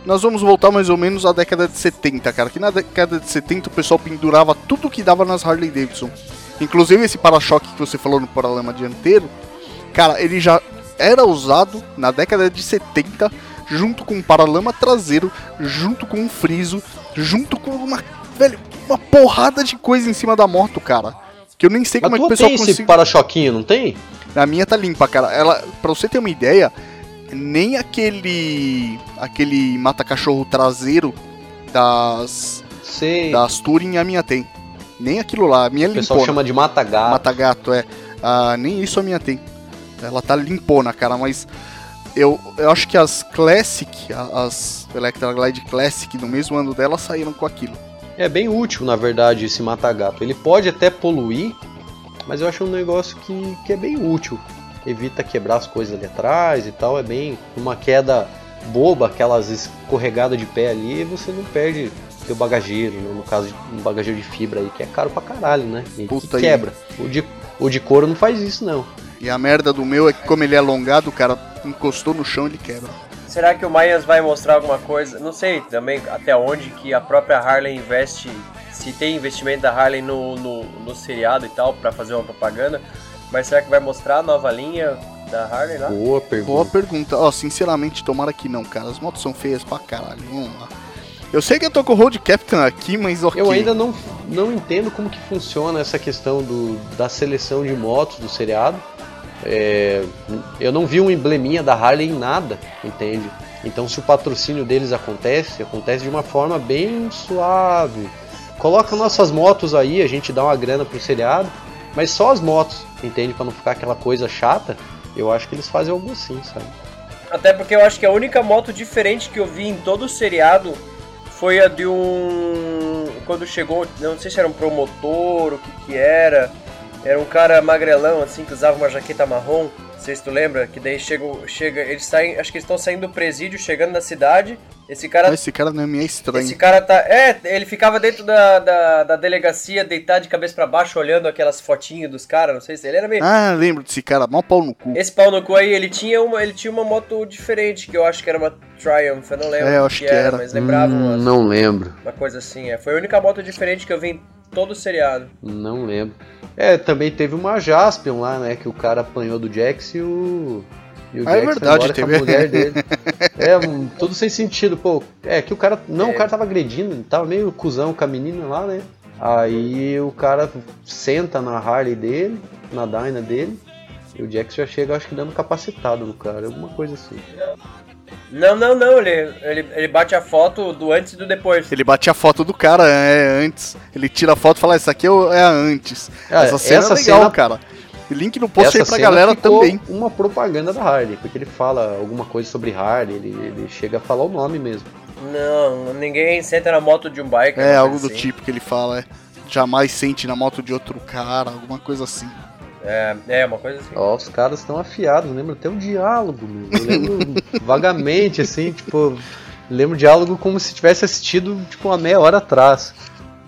Nós vamos voltar mais ou menos à década de 70, cara. Que na década de 70 o pessoal pendurava tudo que dava nas Harley Davidson. Inclusive esse para-choque que você falou no paralama dianteiro, cara, ele já era usado na década de 70 junto com um paralama traseiro, junto com um friso, junto com uma, velho, uma porrada de coisa em cima da moto, cara. Que eu nem sei Mas como é que o pessoal tem esse para-choquinho, não tem? A minha tá limpa, cara. Ela, pra você ter uma ideia, nem aquele aquele mata-cachorro traseiro das Sei. das Touring a minha tem. Nem aquilo lá, a minha é o pessoal chama de mata-gato. Mata-gato, é. Ah, nem isso a minha tem. Ela tá limpona, cara, mas eu, eu acho que as Classic, as Electra Glide Classic, no mesmo ano dela, saíram com aquilo. É bem útil, na verdade, esse mata-gato. Ele pode até poluir, mas eu acho um negócio que, que é bem útil. Evita quebrar as coisas ali atrás e tal. É bem uma queda boba, aquelas escorregadas de pé ali, você não perde teu bagageiro, né? no caso de um bagageiro de fibra aí, que é caro pra caralho, né? E que Puta aí. quebra. O de, o de couro não faz isso, não. E a merda do meu é que, como ele é alongado, o cara encostou no chão ele quebra. Será que o Mayans vai mostrar alguma coisa? Não sei também até onde que a própria Harley investe, se tem investimento da Harley no, no, no seriado e tal, pra fazer uma propaganda. Mas será que vai mostrar a nova linha da Harley lá? Boa pergunta. Boa pergunta. Ó, sinceramente, tomara que não, cara. As motos são feias pra caralho. Vamos lá. Eu sei que eu tô com o Road Captain aqui, mas ok. Eu ainda não, não entendo como que funciona essa questão do, da seleção de motos do seriado. É, eu não vi um embleminha da Harley em nada, entende? Então se o patrocínio deles acontece, acontece de uma forma bem suave. Coloca nossas motos aí, a gente dá uma grana pro seriado, mas só as motos, entende? Pra não ficar aquela coisa chata. Eu acho que eles fazem algo assim, sabe? Até porque eu acho que a única moto diferente que eu vi em todo o seriado foi a de um. Quando chegou, não sei se era um promotor, o que que era. Era um cara magrelão, assim, que usava uma jaqueta marrom. Não sei se tu lembra, que daí chega, chega eles saem, acho que eles estão saindo do presídio, chegando na cidade. Esse cara Esse cara não é meio estranho. esse cara tá. É, ele ficava dentro da, da, da delegacia, deitado de cabeça pra baixo, olhando aquelas fotinhas dos caras. Não sei se ele era meio. Ah, lembro desse cara, mal pau no cu. Esse pau no cu aí, ele tinha uma, ele tinha uma moto diferente, que eu acho que era uma Triumph, eu não lembro É, eu acho que era. mas lembrava Hum, umas- não lembro. uma coisa assim. É. Foi a única moto diferente que eu vi em todo o seriado. Não lembro. É, também teve uma Jaspion lá, né? Que o cara apanhou do Jax e o. E o Ah, é Jax foi verdade, teve- a mulher dele. [LAUGHS] é, um, tudo sem sentido, pô. É que o cara. Não, É. o cara tava agredindo, ele tava meio cuzão com a menina lá, né? Aí o cara senta na Harley dele, na Dyna dele. E o Jax já chega, acho que dando capacitado no cara, alguma coisa assim. Não, não, não, ele, ele, ele bate a foto do antes e do depois. Ele bate a foto do cara é, antes. Ele tira a foto e fala, essa aqui é é a antes. Ah, essa cena essa é legal, cena- cara. Link no post aí Essa pra cena galera ficou também. uma propaganda da Harley, porque ele fala alguma coisa sobre Harley, ele, ele chega a falar o nome mesmo. Não, ninguém senta na moto de um bike. É, algo coisa do assim. tipo que ele fala, é. Jamais sente na moto de outro cara, alguma coisa assim. É, é, uma coisa assim. Ó, os caras estão afiados, lembro até o diálogo, meu. Eu lembro [LAUGHS] vagamente, assim, tipo. Lembro o diálogo como se tivesse assistido, tipo, uma meia hora atrás.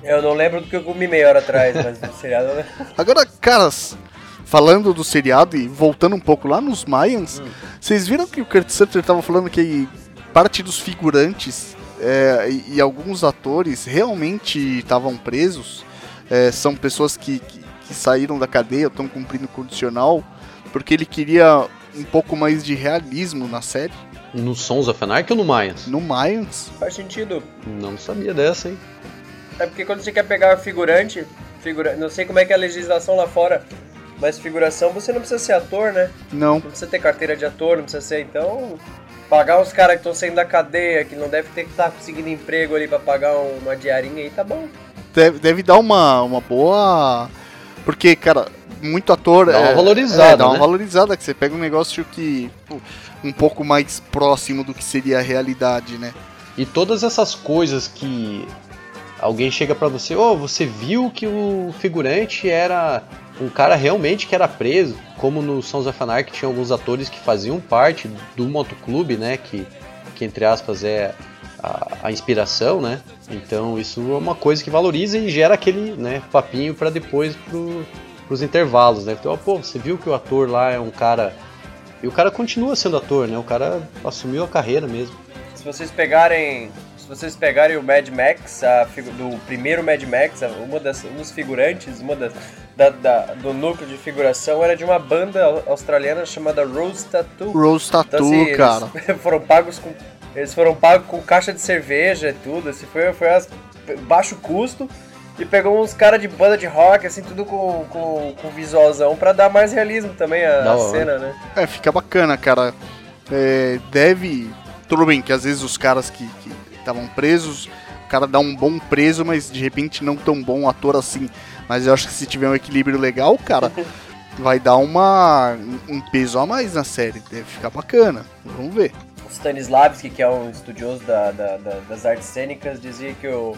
Eu não lembro do que eu comi meia hora atrás, mas no seriado eu lembro. [LAUGHS] Agora, caras, falando do seriado e voltando um pouco lá nos Mayans, vocês viram que o Kurt Sutter tava falando que parte dos figurantes é, e, e alguns atores realmente estavam presos, é, são pessoas que, que, que saíram da cadeia, estão cumprindo condicional, porque ele queria um pouco mais de realismo na série. No Sons of Anarchy ou no Mayans? No Mayans, Faz sentido. Não sabia dessa, hein? É porque quando você quer pegar figurante, figura... não sei como é que é a legislação lá fora, mas figuração você não precisa ser ator, né? não. Não precisa ter carteira de ator, não precisa ser, então. Pagar uns caras que estão saindo da cadeia, que não deve ter que estar conseguindo emprego ali pra pagar uma diarinha aí, tá bom. Deve, deve dar uma, uma boa. Porque, cara, muito ator. Dá uma é- valorizada, É, dá uma né? valorizada, que você pega um negócio que. um pouco mais próximo do que seria a realidade, né? E todas essas coisas que alguém chega pra você, ô, você viu que o figurante era um cara realmente que era preso, como no Sons of Anarchy tinha alguns atores que faziam parte do motoclube, né, que, que entre aspas é a, a inspiração, né? Então isso é uma coisa que valoriza e gera aquele, né, papinho pra depois pro, pros intervalos, né? Então, pô, você viu que o ator lá é um cara e o cara continua sendo ator, né? O cara assumiu a carreira mesmo. Se vocês pegarem. Se vocês pegarem o Mad Max, a do primeiro Mad Max, uma das, um dos figurantes, uma das, da, da- do núcleo de figuração era de uma banda au- australiana chamada Rose Tattoo. Rose Então, Tattoo, assim, eles cara. [LAUGHS] foram pagos com. Eles foram pagos com caixa de cerveja e tudo, assim, foi, foi as, baixo custo. E pegou uns caras de banda de rock, assim, tudo com, com, com visualzão pra dar mais realismo também à hora. cena, né? É, fica bacana, cara. É, deve. Tudo bem que às vezes os caras que estavam presos, o cara dá um bom preso, mas de repente não tão bom ator assim. Mas eu acho que se tiver um equilíbrio legal, cara, [LAUGHS] vai dar uma um peso a mais na série. Deve ficar bacana. Vamos ver. Stanislavski, que é um estudioso da- da- da- das artes cênicas, dizia que o,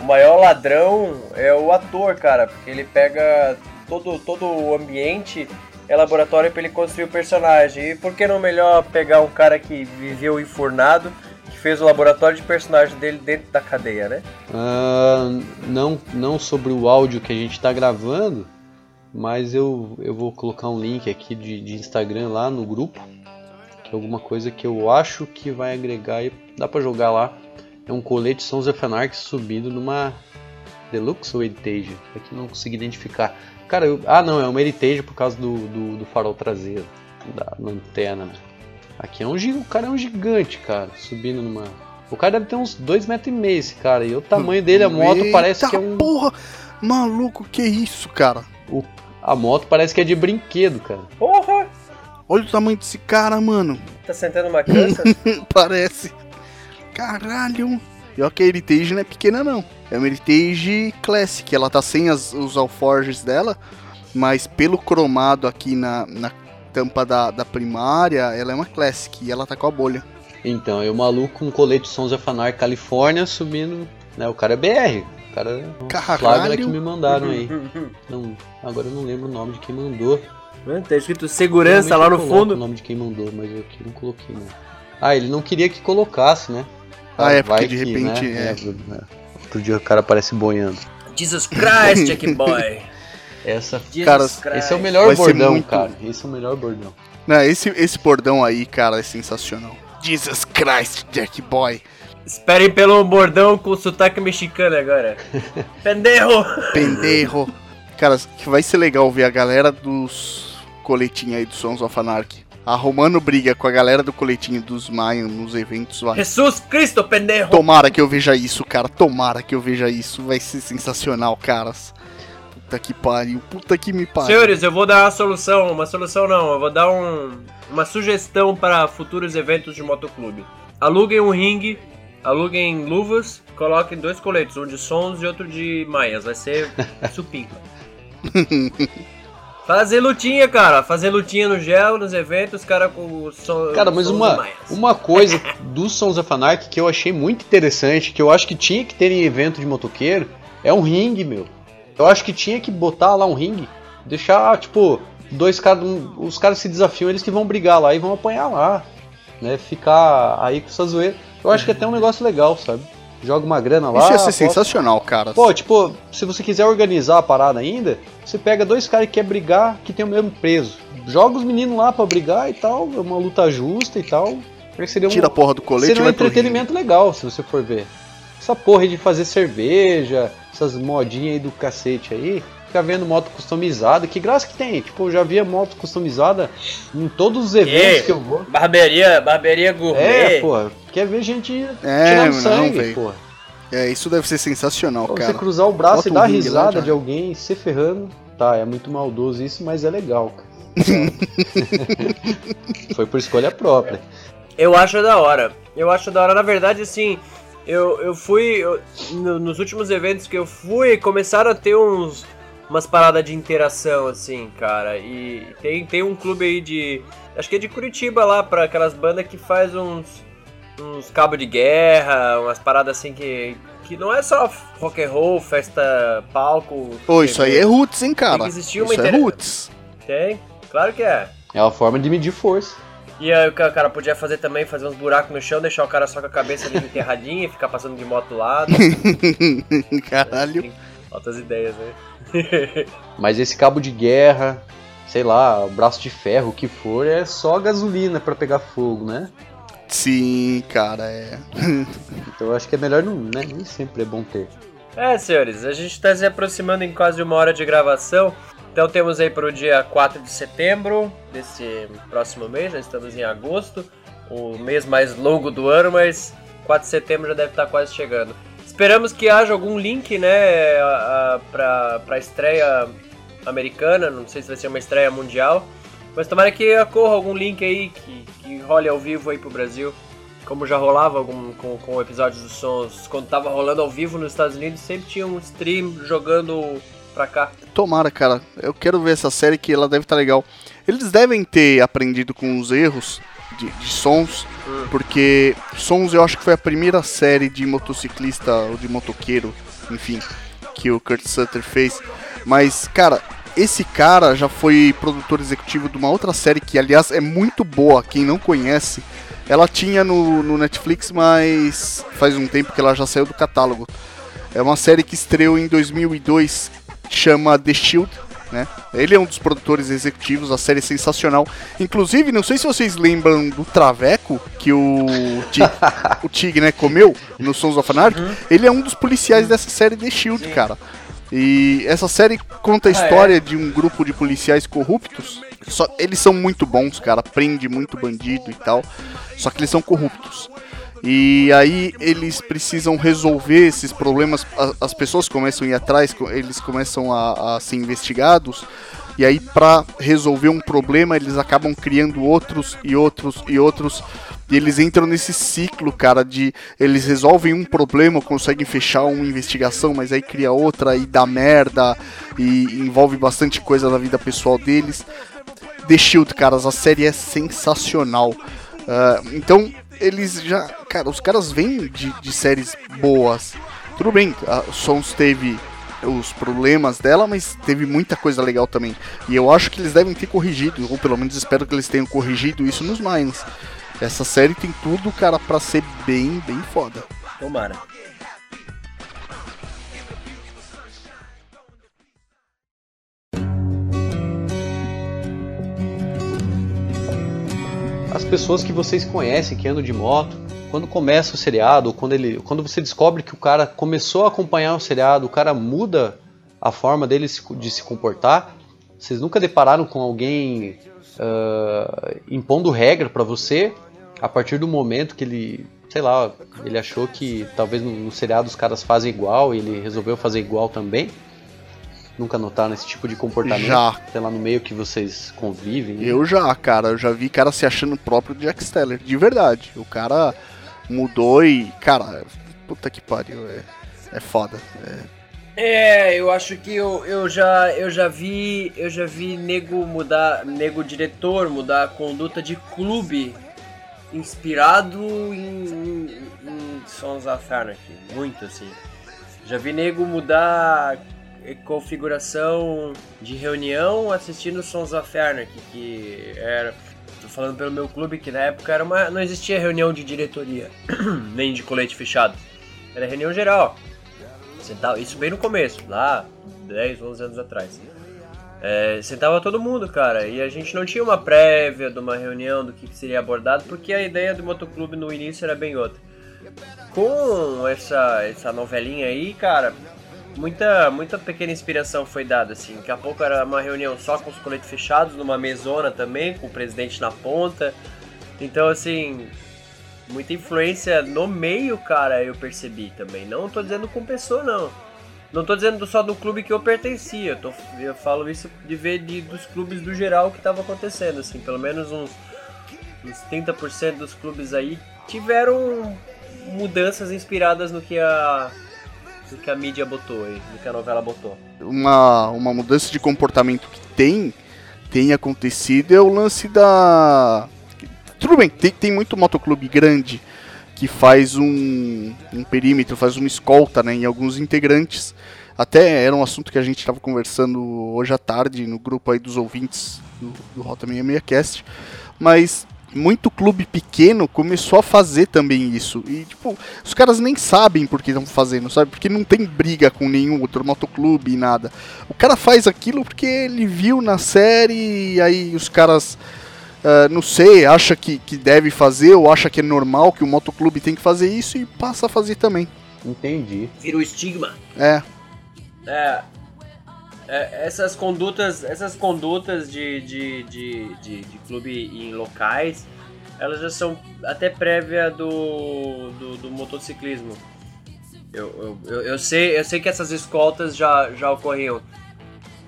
o maior ladrão é o ator, cara, porque ele pega todo, todo o ambiente, é laboratório para ele construir o personagem. E por que não melhor pegar um cara que viveu enfurnado, que fez o laboratório de personagem dele dentro da cadeia, né? Ah, não, não sobre o áudio que a gente está gravando, mas eu, eu vou colocar um link aqui de, de Instagram lá no grupo, alguma coisa que eu acho que vai agregar e dá pra jogar lá. É um colete of Anarchy subido numa Deluxe ou Heritage? Aqui não consegui identificar. Cara, eu- ah não, é uma Heritage por causa do, do, do farol traseiro, da lanterna. né? Aqui é um o cara é um gigante, cara, subindo numa. O cara deve ter uns 2,5 metros e meio, esse cara. E o tamanho dele, a moto Eita parece que é um. porra! Maluco, que isso, cara? o- a moto parece que é de brinquedo, cara. Porra! Olha o tamanho desse cara, mano. Tá sentando uma criança? [LAUGHS] Parece. Caralho. E olha que a Heritage não é pequena, não. É uma Heritage Classic. Ela tá sem as- os alforjes dela, mas pelo cromado aqui na, na tampa da, da primária, ela é uma Classic. E ela tá com a bolha. Então, e o maluco com colete Sons of Anarchy Califórnia subindo. Né, o cara é BR. O cara é um Caralho. que me mandaram aí. [LAUGHS] Não, agora eu não lembro o nome de quem mandou. Tá escrito segurança lá no fundo. o nome de quem mandou, mas eu aqui não coloquei não. Ah, ele não queria que colocasse, né? Ah, é, porque Vai de que, repente, né, é. é, Outro dia o cara aparece boiando. Jesus Christ, Jack [LAUGHS] Boy. Essa, Jesus Cara, Christ. esse é o melhor Vai bordão, muito- cara. Esse é o melhor bordão. Não, esse, esse bordão aí, cara, é sensacional. Jesus Christ, Jack Boy. Esperem pelo bordão com sotaque mexicano agora. [LAUGHS] Pendejo! Pendejo. Cara, que vai ser legal ver a galera dos coletinhos aí do Sons of Anarchy. Arrumando briga com a galera do coletinho dos Mayan nos eventos lá. Jesus Cristo, pendejo! Tomara que eu veja isso, cara. Tomara que eu veja isso. Vai ser sensacional, caras. Puta que pariu. Puta que me pariu. Senhores, eu vou dar uma solução, uma solução não, eu vou dar um, uma sugestão para futuros eventos de motoclube. Aluguem um ringue, aluguem luvas, coloquem dois coletes, um de sons e outro de maias, vai ser [LAUGHS] supimpa. [LAUGHS] Fazer lutinha, cara, fazer lutinha no gel, nos eventos, cara com o som Cara, mas uma, uma coisa dos Sons of Anarchy que eu achei muito interessante, que eu acho que tinha que ter em evento de motoqueiro, é um ringue, meu. Eu acho que tinha que botar lá um ringue, deixar, tipo, dois caras, os caras se desafiam, eles que vão brigar lá e vão apanhar lá, né? Ficar aí com essa zoeira. Eu acho que é até um negócio legal, sabe? Joga uma grana lá. Isso ia ser sensacional, cara. Pô, tipo, se você quiser organizar a parada ainda, você pega dois caras que quer brigar, que tem o mesmo peso. Joga os meninos lá pra brigar e tal, é uma luta justa e tal. Seria um, Tira a porra do colete seria um entretenimento legal, se você for ver. Essa porra de fazer cerveja, essas modinhas aí do cacete aí, ficar vendo moto customizada, que graça que tem. Tipo, eu já via moto customizada em todos os eventos Que? que eu vou. Barbearia, barbearia gourmet. É, porra, quer ver gente É, tirando não, sangue. É, isso deve ser sensacional, Pra você cara. cruzar o braço Bota e um dar lá, risada já. de alguém se ferrando. Tá, é muito maldoso isso, mas é legal, cara. [LAUGHS] Foi por escolha própria. Eu acho da hora. Eu acho da hora. Na verdade, assim, eu, eu fui. eu- no- nos últimos eventos que eu fui, começaram a ter uns. Umas paradas de interação, assim, cara. E tem, tem um clube aí de. Acho que é de Curitiba lá, pra aquelas bandas que faz uns. Uns cabos de guerra, umas paradas assim que, que não é só rock and roll, festa, palco. Pô, isso aí é roots, hein, cara? Tem que existir uma Isso é inter- roots. Tem, claro que é. É uma forma de medir força. E aí o ca- cara podia fazer também, fazer uns buracos no chão, deixar o cara só com a cabeça ali enterradinha, ficar passando de moto do lado. [LAUGHS] Caralho. Tem Altas ideias, né? [LAUGHS] Mas esse cabo de guerra, sei lá, braço de ferro, o que for, é só gasolina pra pegar fogo, né? Sim, cara, é. Então eu acho que é melhor não, né? Nem sempre é bom ter. É, senhores, a gente está se aproximando em quase uma hora de gravação. Então temos aí para o dia 4 de setembro desse próximo mês, nós estamos em agosto, o mês mais longo do ano, mas 4 de setembro já deve estar quase chegando. Esperamos que haja algum link, né, para a estreia americana, não sei se vai ser uma estreia mundial, mas tomara que ocorra algum link aí que, que role ao vivo aí pro Brasil. Como já rolava algum, com, com episódios dos sons, quando tava rolando ao vivo nos Estados Unidos, sempre tinha um stream jogando pra cá. Tomara, cara. Eu quero ver essa série que ela deve estar legal. Eles devem ter aprendido com os erros de, de sons, Hum. porque Sons eu acho que foi a primeira série de motociclista ou de motoqueiro, enfim, que o Kurt Sutter fez. Mas, cara, esse cara já foi produtor executivo de uma outra série que, aliás, é muito boa. Quem não conhece, ela tinha no, no Netflix, mas faz um tempo que ela já saiu do catálogo. É uma série que estreou em 2002, chama The Shield, né? Ele é um dos produtores executivos, a série é sensacional. Inclusive, não sei se vocês lembram do Traveco que o Tig, [LAUGHS] o Tig né, comeu no Sons of Anarchy. Ele é um dos policiais dessa série The Shield, cara. E essa série conta a Ah, história de um grupo de policiais corruptos. Só, eles são muito bons, cara. Prende muito bandido e tal. Só que eles são corruptos. E aí eles precisam resolver esses problemas. As pessoas começam a ir atrás, eles começam a, a ser investigados. E aí, pra resolver um problema, eles acabam criando outros e outros e outros. E eles entram nesse ciclo, cara, de eles resolvem um problema, conseguem fechar uma investigação, mas aí cria outra e dá merda e envolve bastante coisa da vida pessoal deles. The Shield, caras, a série é sensacional. Ah, então, eles já. Cara, os caras vêm de, de séries boas. Tudo bem, a Sons teve os problemas dela, mas teve muita coisa legal também. E eu acho que eles devem ter corrigido, ou pelo menos espero que eles tenham corrigido isso nos Mines. Essa série tem tudo, cara, pra ser bem, bem foda. Tomara. As pessoas que vocês conhecem que andam de moto, quando começa o seriado, ou quando, ele, quando você descobre que o cara começou a acompanhar o seriado, o cara muda a forma dele se- de se comportar, vocês nunca depararam com alguém ah, impondo regra pra você a partir do momento que ele, sei lá, ele achou que talvez no, no seriado os caras fazem igual e ele resolveu fazer igual também? Nunca notaram esse tipo de comportamento? Já. Sei lá, no meio que vocês convivem? né? Eu já, cara, eu já vi cara se achando o próprio Jack Steller, de verdade. O cara mudou e, cara, puta que pariu, é, é foda. É, É, eu acho que eu, eu já eu já vi eu já vi nego mudar nego diretor mudar a conduta de clube inspirado em, em, em Sons of Anarchy, muito assim. Já vi nego mudar configuração de reunião assistindo Sons of Anarchy, que era tô falando pelo meu clube que na época era uma não existia reunião de diretoria, [COUGHS] nem de colete fechado. Era reunião geral. Sentava, isso bem no começo, lá 10, 11 anos atrás. É, sentava todo mundo, cara, e a gente não tinha uma prévia de uma reunião do que seria abordado, porque a ideia do motoclube no início era bem outra. Com essa, essa novelinha aí, cara, muita, muita pequena inspiração foi dada, assim. Daqui a pouco era uma reunião só com os coletes fechados, numa mesona também, com o presidente na ponta. Então, assim, muita influência no meio, cara, eu percebi também. Não tô dizendo com pessoa, não. Não tô dizendo só do clube que eu pertencia. Eu, tô- eu falo isso de ver de, dos clubes do geral que tava acontecendo, assim. Pelo menos uns, uns 30% dos clubes aí tiveram mudanças inspiradas no que a no que a mídia botou aí, no que a novela botou. uma, uma mudança de comportamento que tem, tem acontecido é o lance da. Tudo bem, tem, tem muito motoclube grande que faz um, um perímetro, faz uma escolta né, em alguns integrantes. Até era um assunto que a gente estava conversando hoje à tarde no grupo aí dos ouvintes do, do Rota 66 Cast. Mas muito clube pequeno começou a fazer também isso. E, tipo, os caras nem sabem por que estão fazendo, sabe? Porque não tem briga com nenhum outro motoclube e nada. O cara faz aquilo porque ele viu na série e aí os caras. Ah, não sei, acha que, que deve fazer ou acha que é normal que o motoclube tem que fazer isso e passa a fazer também. Entendi. Vira o estigma. É, É, é, essas condutas, essas condutas de, de, de, de, de clube em locais, elas já são até prévia do, do, do motociclismo. Eu, eu, eu, eu sei, eu sei que essas escoltas já, já ocorriam,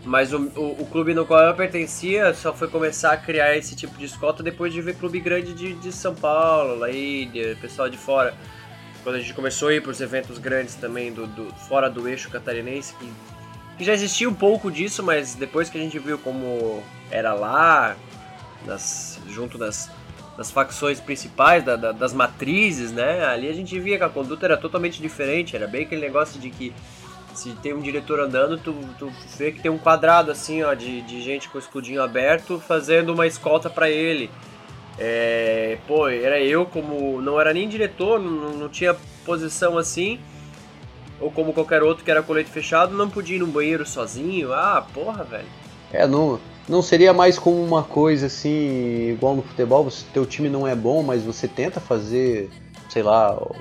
mas o, o, o clube no qual eu pertencia só foi começar a criar esse tipo de escolta depois de ver clube grande de, de São Paulo, lá Ilha, pessoal de fora. Quando a gente começou a ir para os eventos grandes também, do, do, fora do eixo catarinense, que que já existia um pouco disso, mas depois que a gente viu como era lá, nas, junto das, das facções principais, da- da- das matrizes, né? Ali a gente via que a conduta era totalmente diferente, era bem aquele negócio de que se tem um diretor andando, tu, tu vê que tem um quadrado assim, ó, de, de gente com o escudinho aberto fazendo uma escolta pra ele. É, pô, era eu como. Não era nem diretor, não, não tinha posição assim ou como qualquer outro que era colete fechado, não podia ir no banheiro sozinho. Ah, porra, velho. É, não, não seria mais como uma coisa assim, igual no futebol, você, teu time não é bom, mas você tenta fazer, sei lá, o,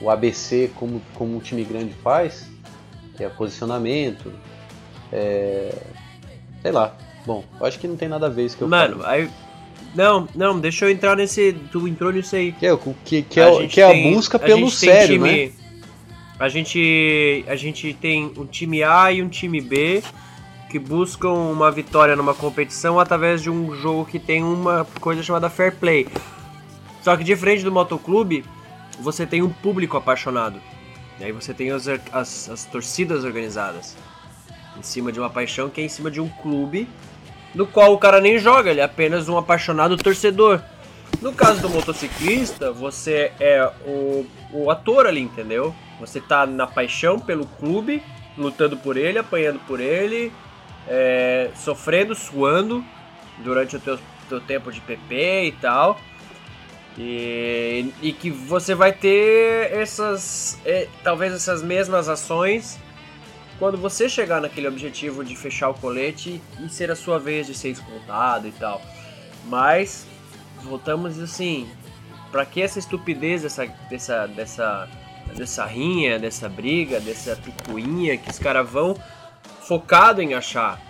o ABC como, como um time grande faz, que é posicionamento, é, sei lá. Bom, acho que não tem nada a ver isso que eu Mano, falo. aí. Não, não, deixa eu entrar nesse. Tu entrou nisso aí. Que é, o- que, que é, gente que é tem- a busca a pelo tem sério, né? time- A gente, a gente tem um time A e um time B que buscam uma vitória numa competição através de um jogo que tem uma coisa chamada fair play. Só que diferente do motoclube, você tem um público apaixonado. E aí você tem as, as, as torcidas organizadas. Em cima de uma paixão que é em cima de um clube no qual o cara nem joga, ele é apenas um apaixonado torcedor. No caso do motociclista, você é o, o ator ali, entendeu? Você tá na paixão pelo clube, lutando por ele, apanhando por ele, é, sofrendo, suando durante o teu, teu tempo de PP e tal. E, e que você vai ter essas. é, talvez essas mesmas ações quando você chegar naquele objetivo de fechar o colete e ser a sua vez de ser escoltado e tal. Mas voltamos assim, pra que essa estupidez dessa dessa dessa dessa rinha, dessa briga, dessa picuinha que os caras vão focado em achar?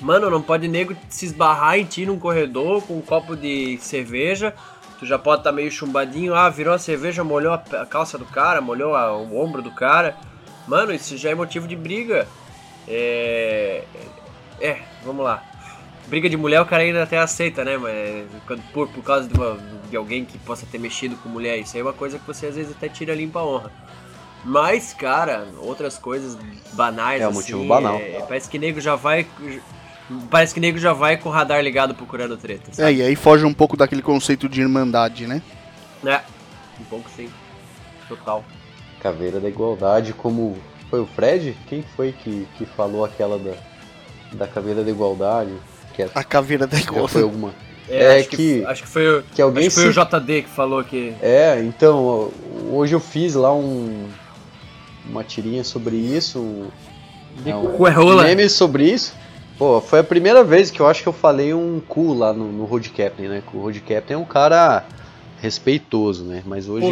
Mano, não pode nego se esbarrar em ti num corredor com um copo de cerveja. Tu já pode estar meio chumbadinho. Ah, virou a cerveja, molhou a a calça do cara, molhou a- o ombro do cara. Mano, isso já é motivo de briga. É. É, vamos lá. Briga de mulher o cara ainda até aceita, né? Mas quando- por, por causa de, uma- de alguém que possa ter mexido com mulher, isso aí é uma coisa que você às vezes até tira limpa a honra. Mas, cara, outras coisas banais. É um assim, motivo banal. é, parece que nego já vai. Parece que nego já vai com o radar ligado procurando treta. é, Sabe? e aí foge um pouco daquele conceito de irmandade, né? É, um pouco sim. Total. Caveira da Igualdade, como foi o Fred? Quem foi que, que falou aquela da, da Caveira da Igualdade? Que é- A caveira da já foi igualdade. alguma. É, É acho, que, que- acho que foi, o- Que alguém acho que foi se o JD que falou que. É, então, hoje eu fiz lá um uma tirinha sobre isso, um, De é, um cu é rola. meme sobre isso. Pô, foi a primeira vez que eu acho que eu falei um cu lá no, no Road Captain, né? Que o Road Captain é um cara respeitoso, né? Mas hoje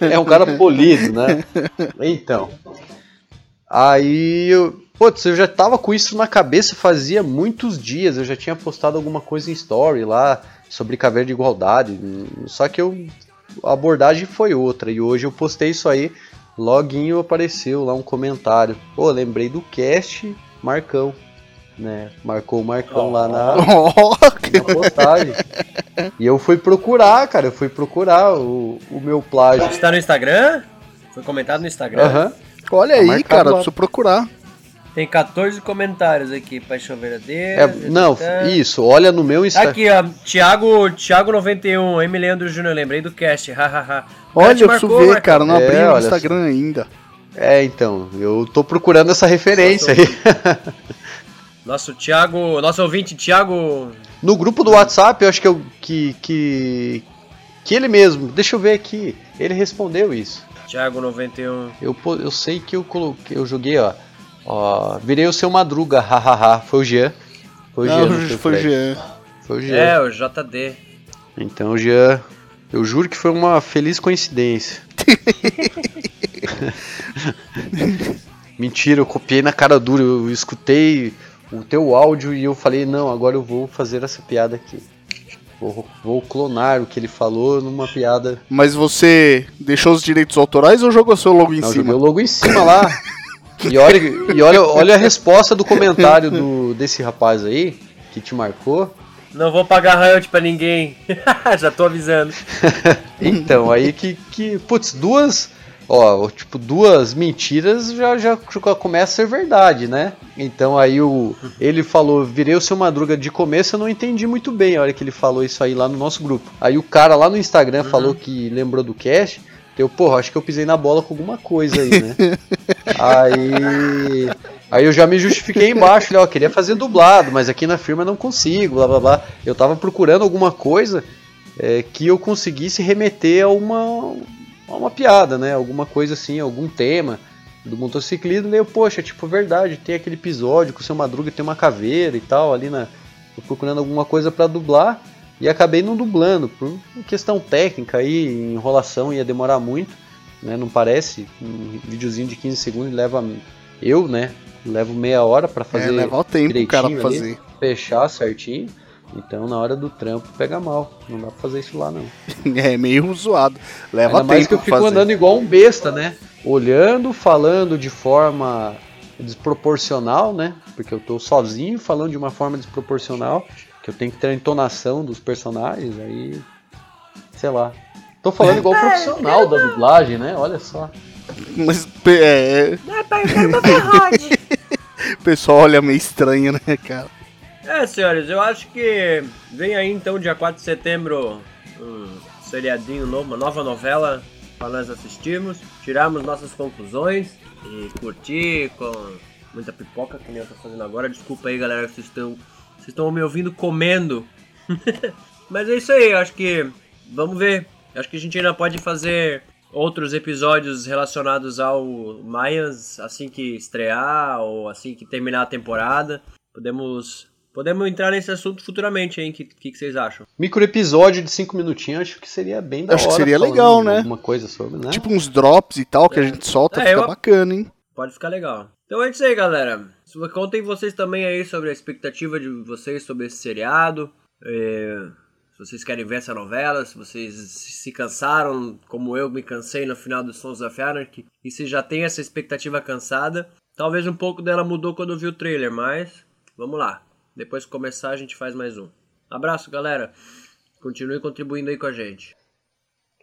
é um cara polido, né? Então, aí eu, putz, eu já tava com isso na cabeça fazia muitos dias. Eu já tinha postado alguma coisa em story lá sobre caveira de igualdade. Só que eu, a abordagem foi outra. E hoje eu postei isso aí. Loguinho apareceu lá um comentário. Pô, lembrei do cast Marcão. Né? Marcou o Marcão lá na, [LAUGHS] na postagem. [LAUGHS] E eu fui procurar, cara. Eu fui procurar o, o meu plágio. Está no Instagram? Foi comentado no Instagram? Aham. Olha Tá aí, cara, lá. preciso procurar. Tem 14 comentários aqui, Paixão Verdadeira. É, não, tá. isso, olha no meu Instagram. Aqui, ó, Thiago, Thiago 91, M. Leandro Júnior, lembrei do cast, [LAUGHS] hahaha. Olha, eu marcou, preciso ver, cara. Não É, abri o Instagram ainda. É, então, eu tô procurando essa referência aí. Nosso Thiago, nosso ouvinte, Thiago. No grupo do WhatsApp, eu acho que eu, que, que que ele mesmo, deixa eu ver aqui, ele respondeu isso. Thiago 91. Eu, eu sei que eu coloquei, eu joguei, ó, ó, virei o seu Madruga, hahaha, foi o Jean. Foi o Jean, Não, não foi o. Jean. Foi o Jean. É, o JD. Então, Jean, eu juro que foi uma feliz coincidência. [LAUGHS] [LAUGHS] Mentira, eu copiei na cara dura, eu escutei o teu áudio e eu falei, não, agora eu vou fazer essa piada aqui. Vou, vou clonar o que ele falou numa piada. Mas você deixou os direitos autorais ou jogou seu logo em Não, cima? joguei o logo em cima lá. E olha, e olha, olha a resposta do comentário do, desse rapaz aí, que te marcou. Não vou pagar royalty pra ninguém. [LAUGHS] Já tô avisando. [LAUGHS] Então, aí que, que putz, duas, ó, tipo, duas mentiras já, já começa a ser verdade, né? Então aí o, ele falou, virei o seu Madruga de começo, eu não entendi muito bem a hora que ele falou isso aí lá no nosso grupo. Aí o cara lá no Instagram falou que lembrou do cast, eu, porra, acho que eu pisei na bola com alguma coisa aí, né? [LAUGHS] aí... Aí eu já me justifiquei embaixo, falei, ó, queria fazer dublado, mas aqui na firma não consigo, blá blá blá. Eu tava procurando alguma coisa é, que eu conseguisse remeter a uma, uma piada, né? Alguma coisa assim, algum tema do motociclismo. Daí eu, poxa, tipo, verdade, tem aquele episódio que o seu Madruga tem uma caveira e tal, ali na. Tô procurando alguma coisa pra dublar e acabei não dublando, por questão técnica aí, enrolação ia demorar muito, né? Não parece, um videozinho de 15 segundos leva. Eu, né? Levo meia hora pra fazer É, levar o tempo cara pra direitinho ali, fazer. fechar certinho. Então na hora do trampo pega mal. Não dá pra fazer isso lá não. [LAUGHS] É meio zoado. Leva Ainda mais tempo que eu fico fazer. andando igual um besta, né? Olhando, falando de forma desproporcional, né? Porque eu tô sozinho falando de uma forma desproporcional, que eu tenho que ter a entonação dos personagens, aí. Sei lá. Tô falando igual profissional da dublagem, né? Olha só. Mas é, [LAUGHS] o pessoal olha meio estranho, né, cara? É, senhores, eu acho que vem aí então, dia 4 de setembro, um seriadinho novo, uma nova novela para nós assistirmos, tirarmos nossas conclusões e curtir com muita pipoca, que nem eu tô fazendo agora. Desculpa aí, galera, vocês estão, vocês estão me ouvindo comendo. [LAUGHS] Mas é isso aí, eu acho que vamos ver. Eu acho que a gente ainda pode fazer outros episódios relacionados ao Mayans assim que estrear ou assim que terminar a temporada. Podemos podemos entrar nesse assunto futuramente, hein? O que, que, que vocês acham? Micro episódio de 5 minutinhos, acho que seria bem da Acho que hora. seria falando legal, né? Alguma coisa sobre, né? Tipo uns drops e tal que a gente solta, É, fica eu- bacana, hein? Pode ficar legal. Então é isso aí, galera. Contem vocês também aí sobre a expectativa de vocês sobre esse seriado. É, se vocês querem ver essa novela, se vocês se cansaram, como eu me cansei no final do Sons of Anarchy, e se já tem essa expectativa cansada. Talvez um pouco dela mudou quando eu vi o trailer, mas vamos lá. Depois que começar, a gente faz mais um. Abraço, galera. Continue contribuindo aí com a gente.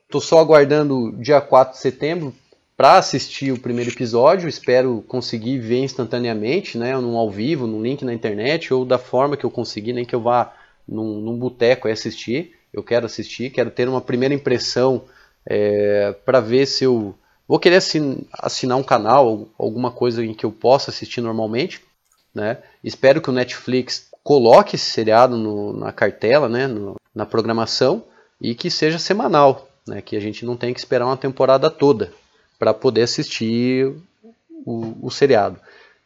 Tô só aguardando dia 4 de setembro para assistir o primeiro episódio. Espero conseguir ver instantaneamente, né? Num ao vivo, num link na internet, ou da forma que eu conseguir, nem que eu vá num, num boteco e assistir. Eu quero assistir, quero ter uma primeira impressão para ver se eu vou querer assin- assinar um canal, alguma coisa em que eu possa assistir normalmente. Né? Espero que o Netflix coloque esse seriado no- na cartela, né? no- na programação, e que seja semanal, né? que a gente não tenha que esperar uma temporada toda para poder assistir o, o seriado.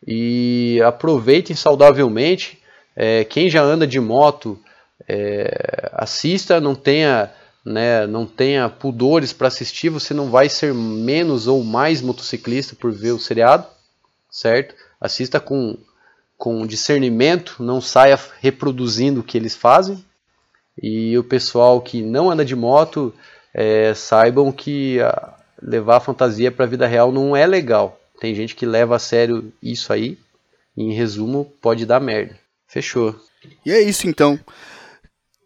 E aproveitem saudavelmente. é, quem já anda de moto, é, assista, não tenha, né, não tenha pudores para assistir, você não vai ser menos ou mais motociclista por ver o seriado, certo? Assista com, com discernimento, não saia reproduzindo o que eles fazem. E o pessoal que não anda de moto, é, saibam que ah, levar a fantasia para a vida real não é legal. Tem gente que leva a sério isso aí. E, em resumo, pode dar merda. Fechou. E é isso então.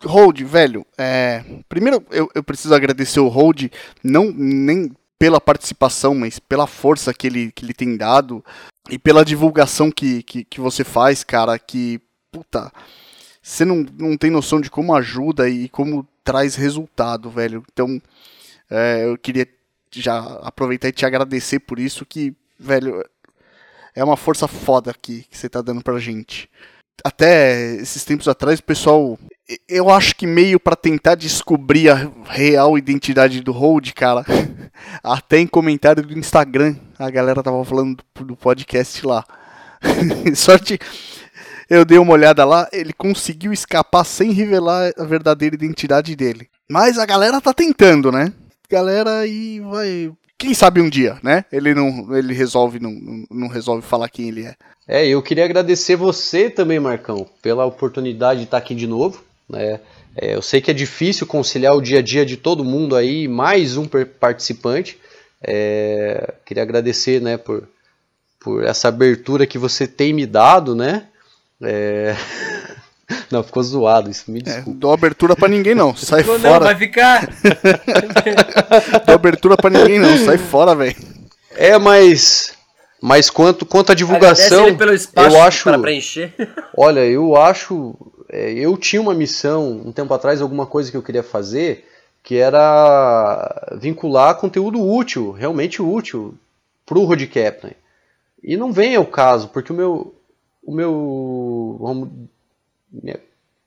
Hold, velho, é, primeiro eu, eu preciso agradecer o Hold, não nem pela participação, mas pela força que ele, que ele tem dado. E pela divulgação que, que, que você faz, cara, que, puta, você não, não tem noção de como ajuda e como traz resultado, velho. Então, é, eu queria já aproveitar e te agradecer por isso, que, velho, é uma força foda aqui que você tá dando pra gente. Até esses tempos atrás, o pessoal, eu acho que meio pra tentar descobrir a real identidade do Hold, cara, [LAUGHS] até em comentário do Instagram, a galera tava falando do, do podcast lá. [LAUGHS] Sorte, eu dei uma olhada lá, ele conseguiu escapar sem revelar a verdadeira identidade dele. Mas a galera tá tentando, né? Galera aí vai. Quem sabe um dia, né? Ele não. Ele resolve, não, não resolve falar quem ele é. É, eu queria agradecer você também, Marcão, pela oportunidade de estar aqui de novo. Né? É, eu sei que é difícil conciliar o dia a dia de todo mundo aí, mais um participante. É, queria agradecer né, por, por essa abertura que você tem me dado, né? É, [LAUGHS] Não, ficou zoado, isso me É, desculpa. dou abertura pra ninguém não, [LAUGHS] sai Não, não, fora. vai ficar. [LAUGHS] Dou abertura pra ninguém não, sai fora, velho. É, mas. Mas quanto, quanto à divulgação, ele pelo espaço eu acho. para preencher. [LAUGHS] Olha, eu acho. é, Eu tinha uma missão um tempo atrás, alguma coisa que eu queria fazer, que era vincular conteúdo útil, realmente útil, pro Road Captain. E não vem ao caso, porque o meu. O meu. Vamos, minha-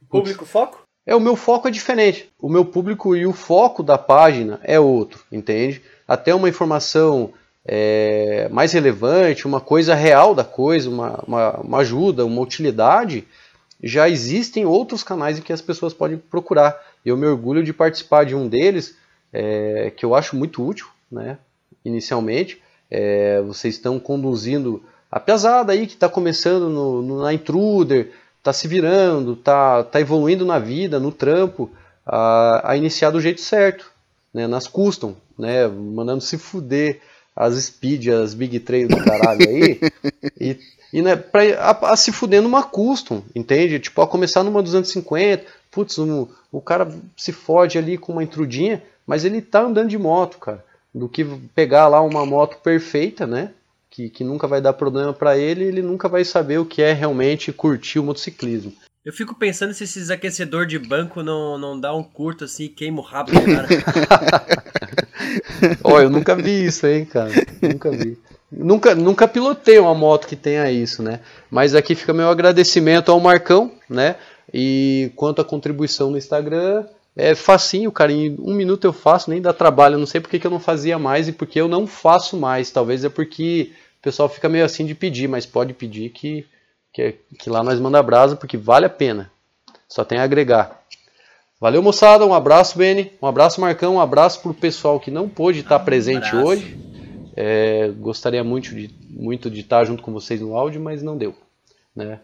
Público foco? é, o meu foco é diferente. O meu público e o foco da página é outro, entende? Até uma informação é, mais relevante, uma coisa real da coisa, uma, uma, uma ajuda, uma utilidade, já existem outros canais em que as pessoas podem procurar. Eu me orgulho de participar de um deles, é, que eu acho muito útil, né? Inicialmente, É, vocês estão conduzindo a pesada aí que está começando no, no- na Intruder, está se virando, está tá evoluindo na vida, no trampo, a, a iniciar do jeito certo, né? Nas custom, né? Mandando se fuder as speed, as big trail do caralho aí, [LAUGHS] e, e né, pra, a, a se fuder numa custom, entende? Tipo, a começar numa 250, putz, um- o cara se fode ali com uma intrudinha, mas ele tá andando de moto, cara. Do que pegar lá uma moto perfeita, né? Que, que nunca vai dar problema pra ele, ele nunca vai saber o que é realmente curtir o motociclismo. Eu fico pensando se esses aquecedor de banco não, não dá um curto assim e queima o rabo do cara. [LAUGHS] Ó, eu nunca vi isso, hein, cara. Nunca vi. Nunca, nunca pilotei uma moto que tenha isso, né? Mas aqui fica meu agradecimento ao Marcão, né? E quanto à contribuição no Instagram, é facinho, cara. Em um minuto eu faço, nem dá trabalho. Eu não sei porque que eu não fazia mais e porque eu não faço mais. Talvez é porque o pessoal fica meio assim de pedir, mas pode pedir que, que, que lá nós manda brasa, porque vale a pena. Só tem a agregar. Valeu, moçada. Um abraço, Beni. Um abraço, Marcão. Um abraço pro pessoal que não pôde estar presente abraço. hoje. É, gostaria muito de, muito de estar junto com vocês no áudio, mas não deu. Né?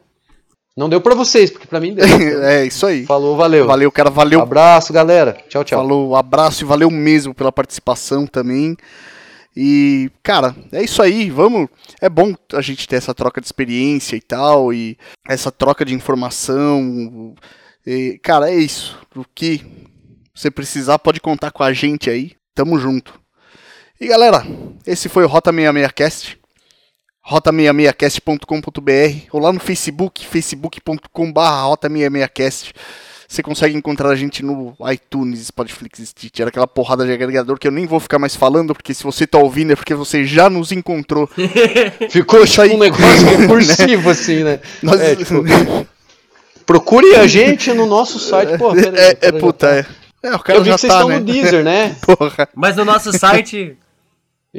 Não deu pra vocês, porque pra mim deu. [LAUGHS] É isso aí. Falou, valeu. Valeu, cara, valeu. Abraço, galera. Tchau, tchau. Falou, abraço e valeu mesmo pela participação também. E, cara, é isso aí, vamos. É bom a gente ter essa troca de experiência e tal, e essa troca de informação. E, cara, é isso. O que você precisar, pode contar com a gente aí. Tamo junto. E galera, esse foi o Rota 66cast. Rota66cast.com.br ou lá no Facebook, facebook.com.br Rota66cast. Você consegue encontrar a gente no iTunes, Spotify, Stitcher, aquela porrada de agregador que eu nem vou ficar mais falando, porque se você tá ouvindo é porque você já nos encontrou. [LAUGHS] Ficou Isso aí. tipo um negócio [LAUGHS] recursivo, assim, né? Nós- É, [LAUGHS] tipo, procure a gente no nosso site. Pô, pera aí, é, é, aí, puta, já é. tá. É, o cara Eu vi já que vocês tá, estão né? no Deezer, né? Porra. Mas no nosso site.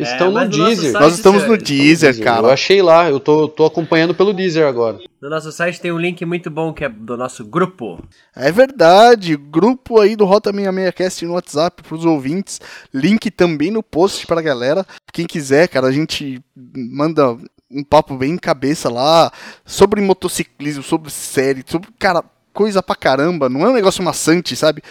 Estão mas no no Deezer. site- Nós estamos no Deezer, Eu cara. achei lá, eu tô, tô acompanhando pelo Deezer agora. No nosso site tem um link muito bom que é do nosso grupo. É verdade, grupo aí do Rota 66cast no WhatsApp pros ouvintes, link também no post pra galera. Quem quiser, cara, a gente manda um papo bem cabeça lá sobre motociclismo, sobre série, sobre, cara, coisa pra caramba, não é um negócio maçante, sabe?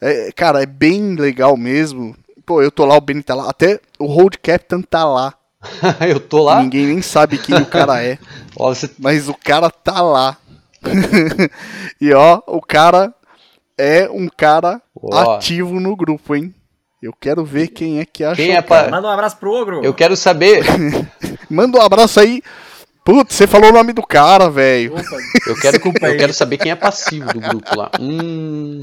É, cara, é bem legal mesmo. Pô, eu tô lá, o Benny tá lá, até o Road Captain tá lá. [LAUGHS] eu tô lá. Ninguém nem sabe quem o cara é. [LAUGHS] Ó, você Mas o cara tá lá. [LAUGHS] e ó, o cara é um cara Ó. ativo no grupo, hein? Eu quero ver quem é que acha. Quem é pra- Manda um abraço pro Ogro. Eu quero saber. Manda um abraço aí Putz, você falou o nome do cara, velho. Eu quero, eu quero saber quem é passivo do grupo lá. Hum.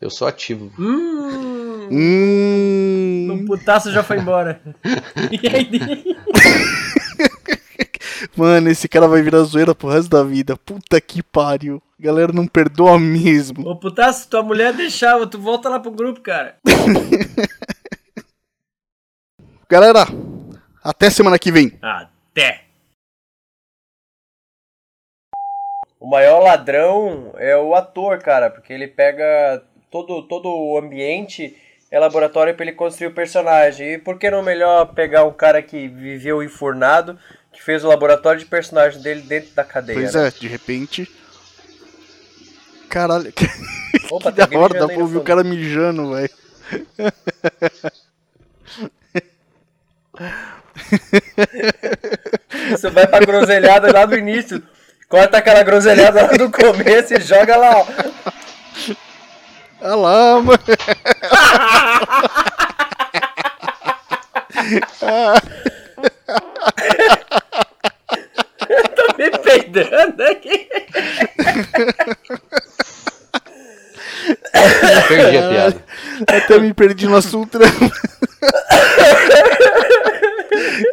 Eu sou ativo. Hum, Hum. o putaço já foi embora. [LAUGHS] E aí? [LAUGHS] Mano, esse cara vai virar zoeira pro resto da vida. Puta que pariu. Galera não perdoa mesmo. Ô putaço, tua mulher deixava, tu volta lá pro grupo, cara. [LAUGHS] Galera, até semana que vem. Até. O maior ladrão é o ator, cara, porque ele pega todo, todo o ambiente, é laboratório pra ele construir o personagem. E por que não melhor pegar um cara que viveu enfurnado, que fez o laboratório de personagem dele dentro da cadeia? Pois né? é, de repente. Caralho, [LAUGHS] que Opa, da tem alguém hora, dá pra ouvir o cara mijando, velho. [LAUGHS] Você vai pra groselhada lá do início. Corta aquela groselhada lá do começo e joga lá, ó. Olha lá, mano. Tô me peidando aqui. Perdi a piada. Até me perdi no assunto. né?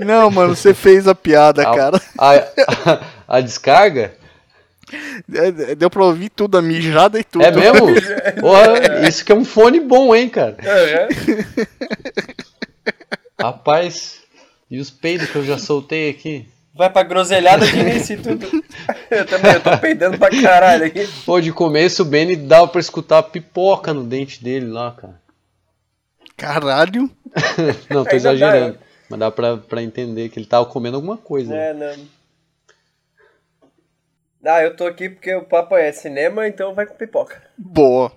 Não, mano, você fez a piada, A, cara. a, a- a descarga? É, Deu pra ouvir tudo, a mijada e tudo. É mesmo? [LAUGHS] Porra, isso que é um fone bom, hein, cara? Rapaz, e os peidos que eu já soltei aqui? Vai pra groselhada de início e tudo. [LAUGHS] Eu também, eu tô peidando pra caralho aqui. Pô, de começo o Benny dava pra escutar a pipoca no dente dele lá, cara. Caralho. [LAUGHS] Não, tô Ainda exagerando. Mas dá pra, pra entender que ele tava comendo alguma coisa. né? É, não. Ah, eu tô aqui porque o papo é cinema, então vai com pipoca. Boa.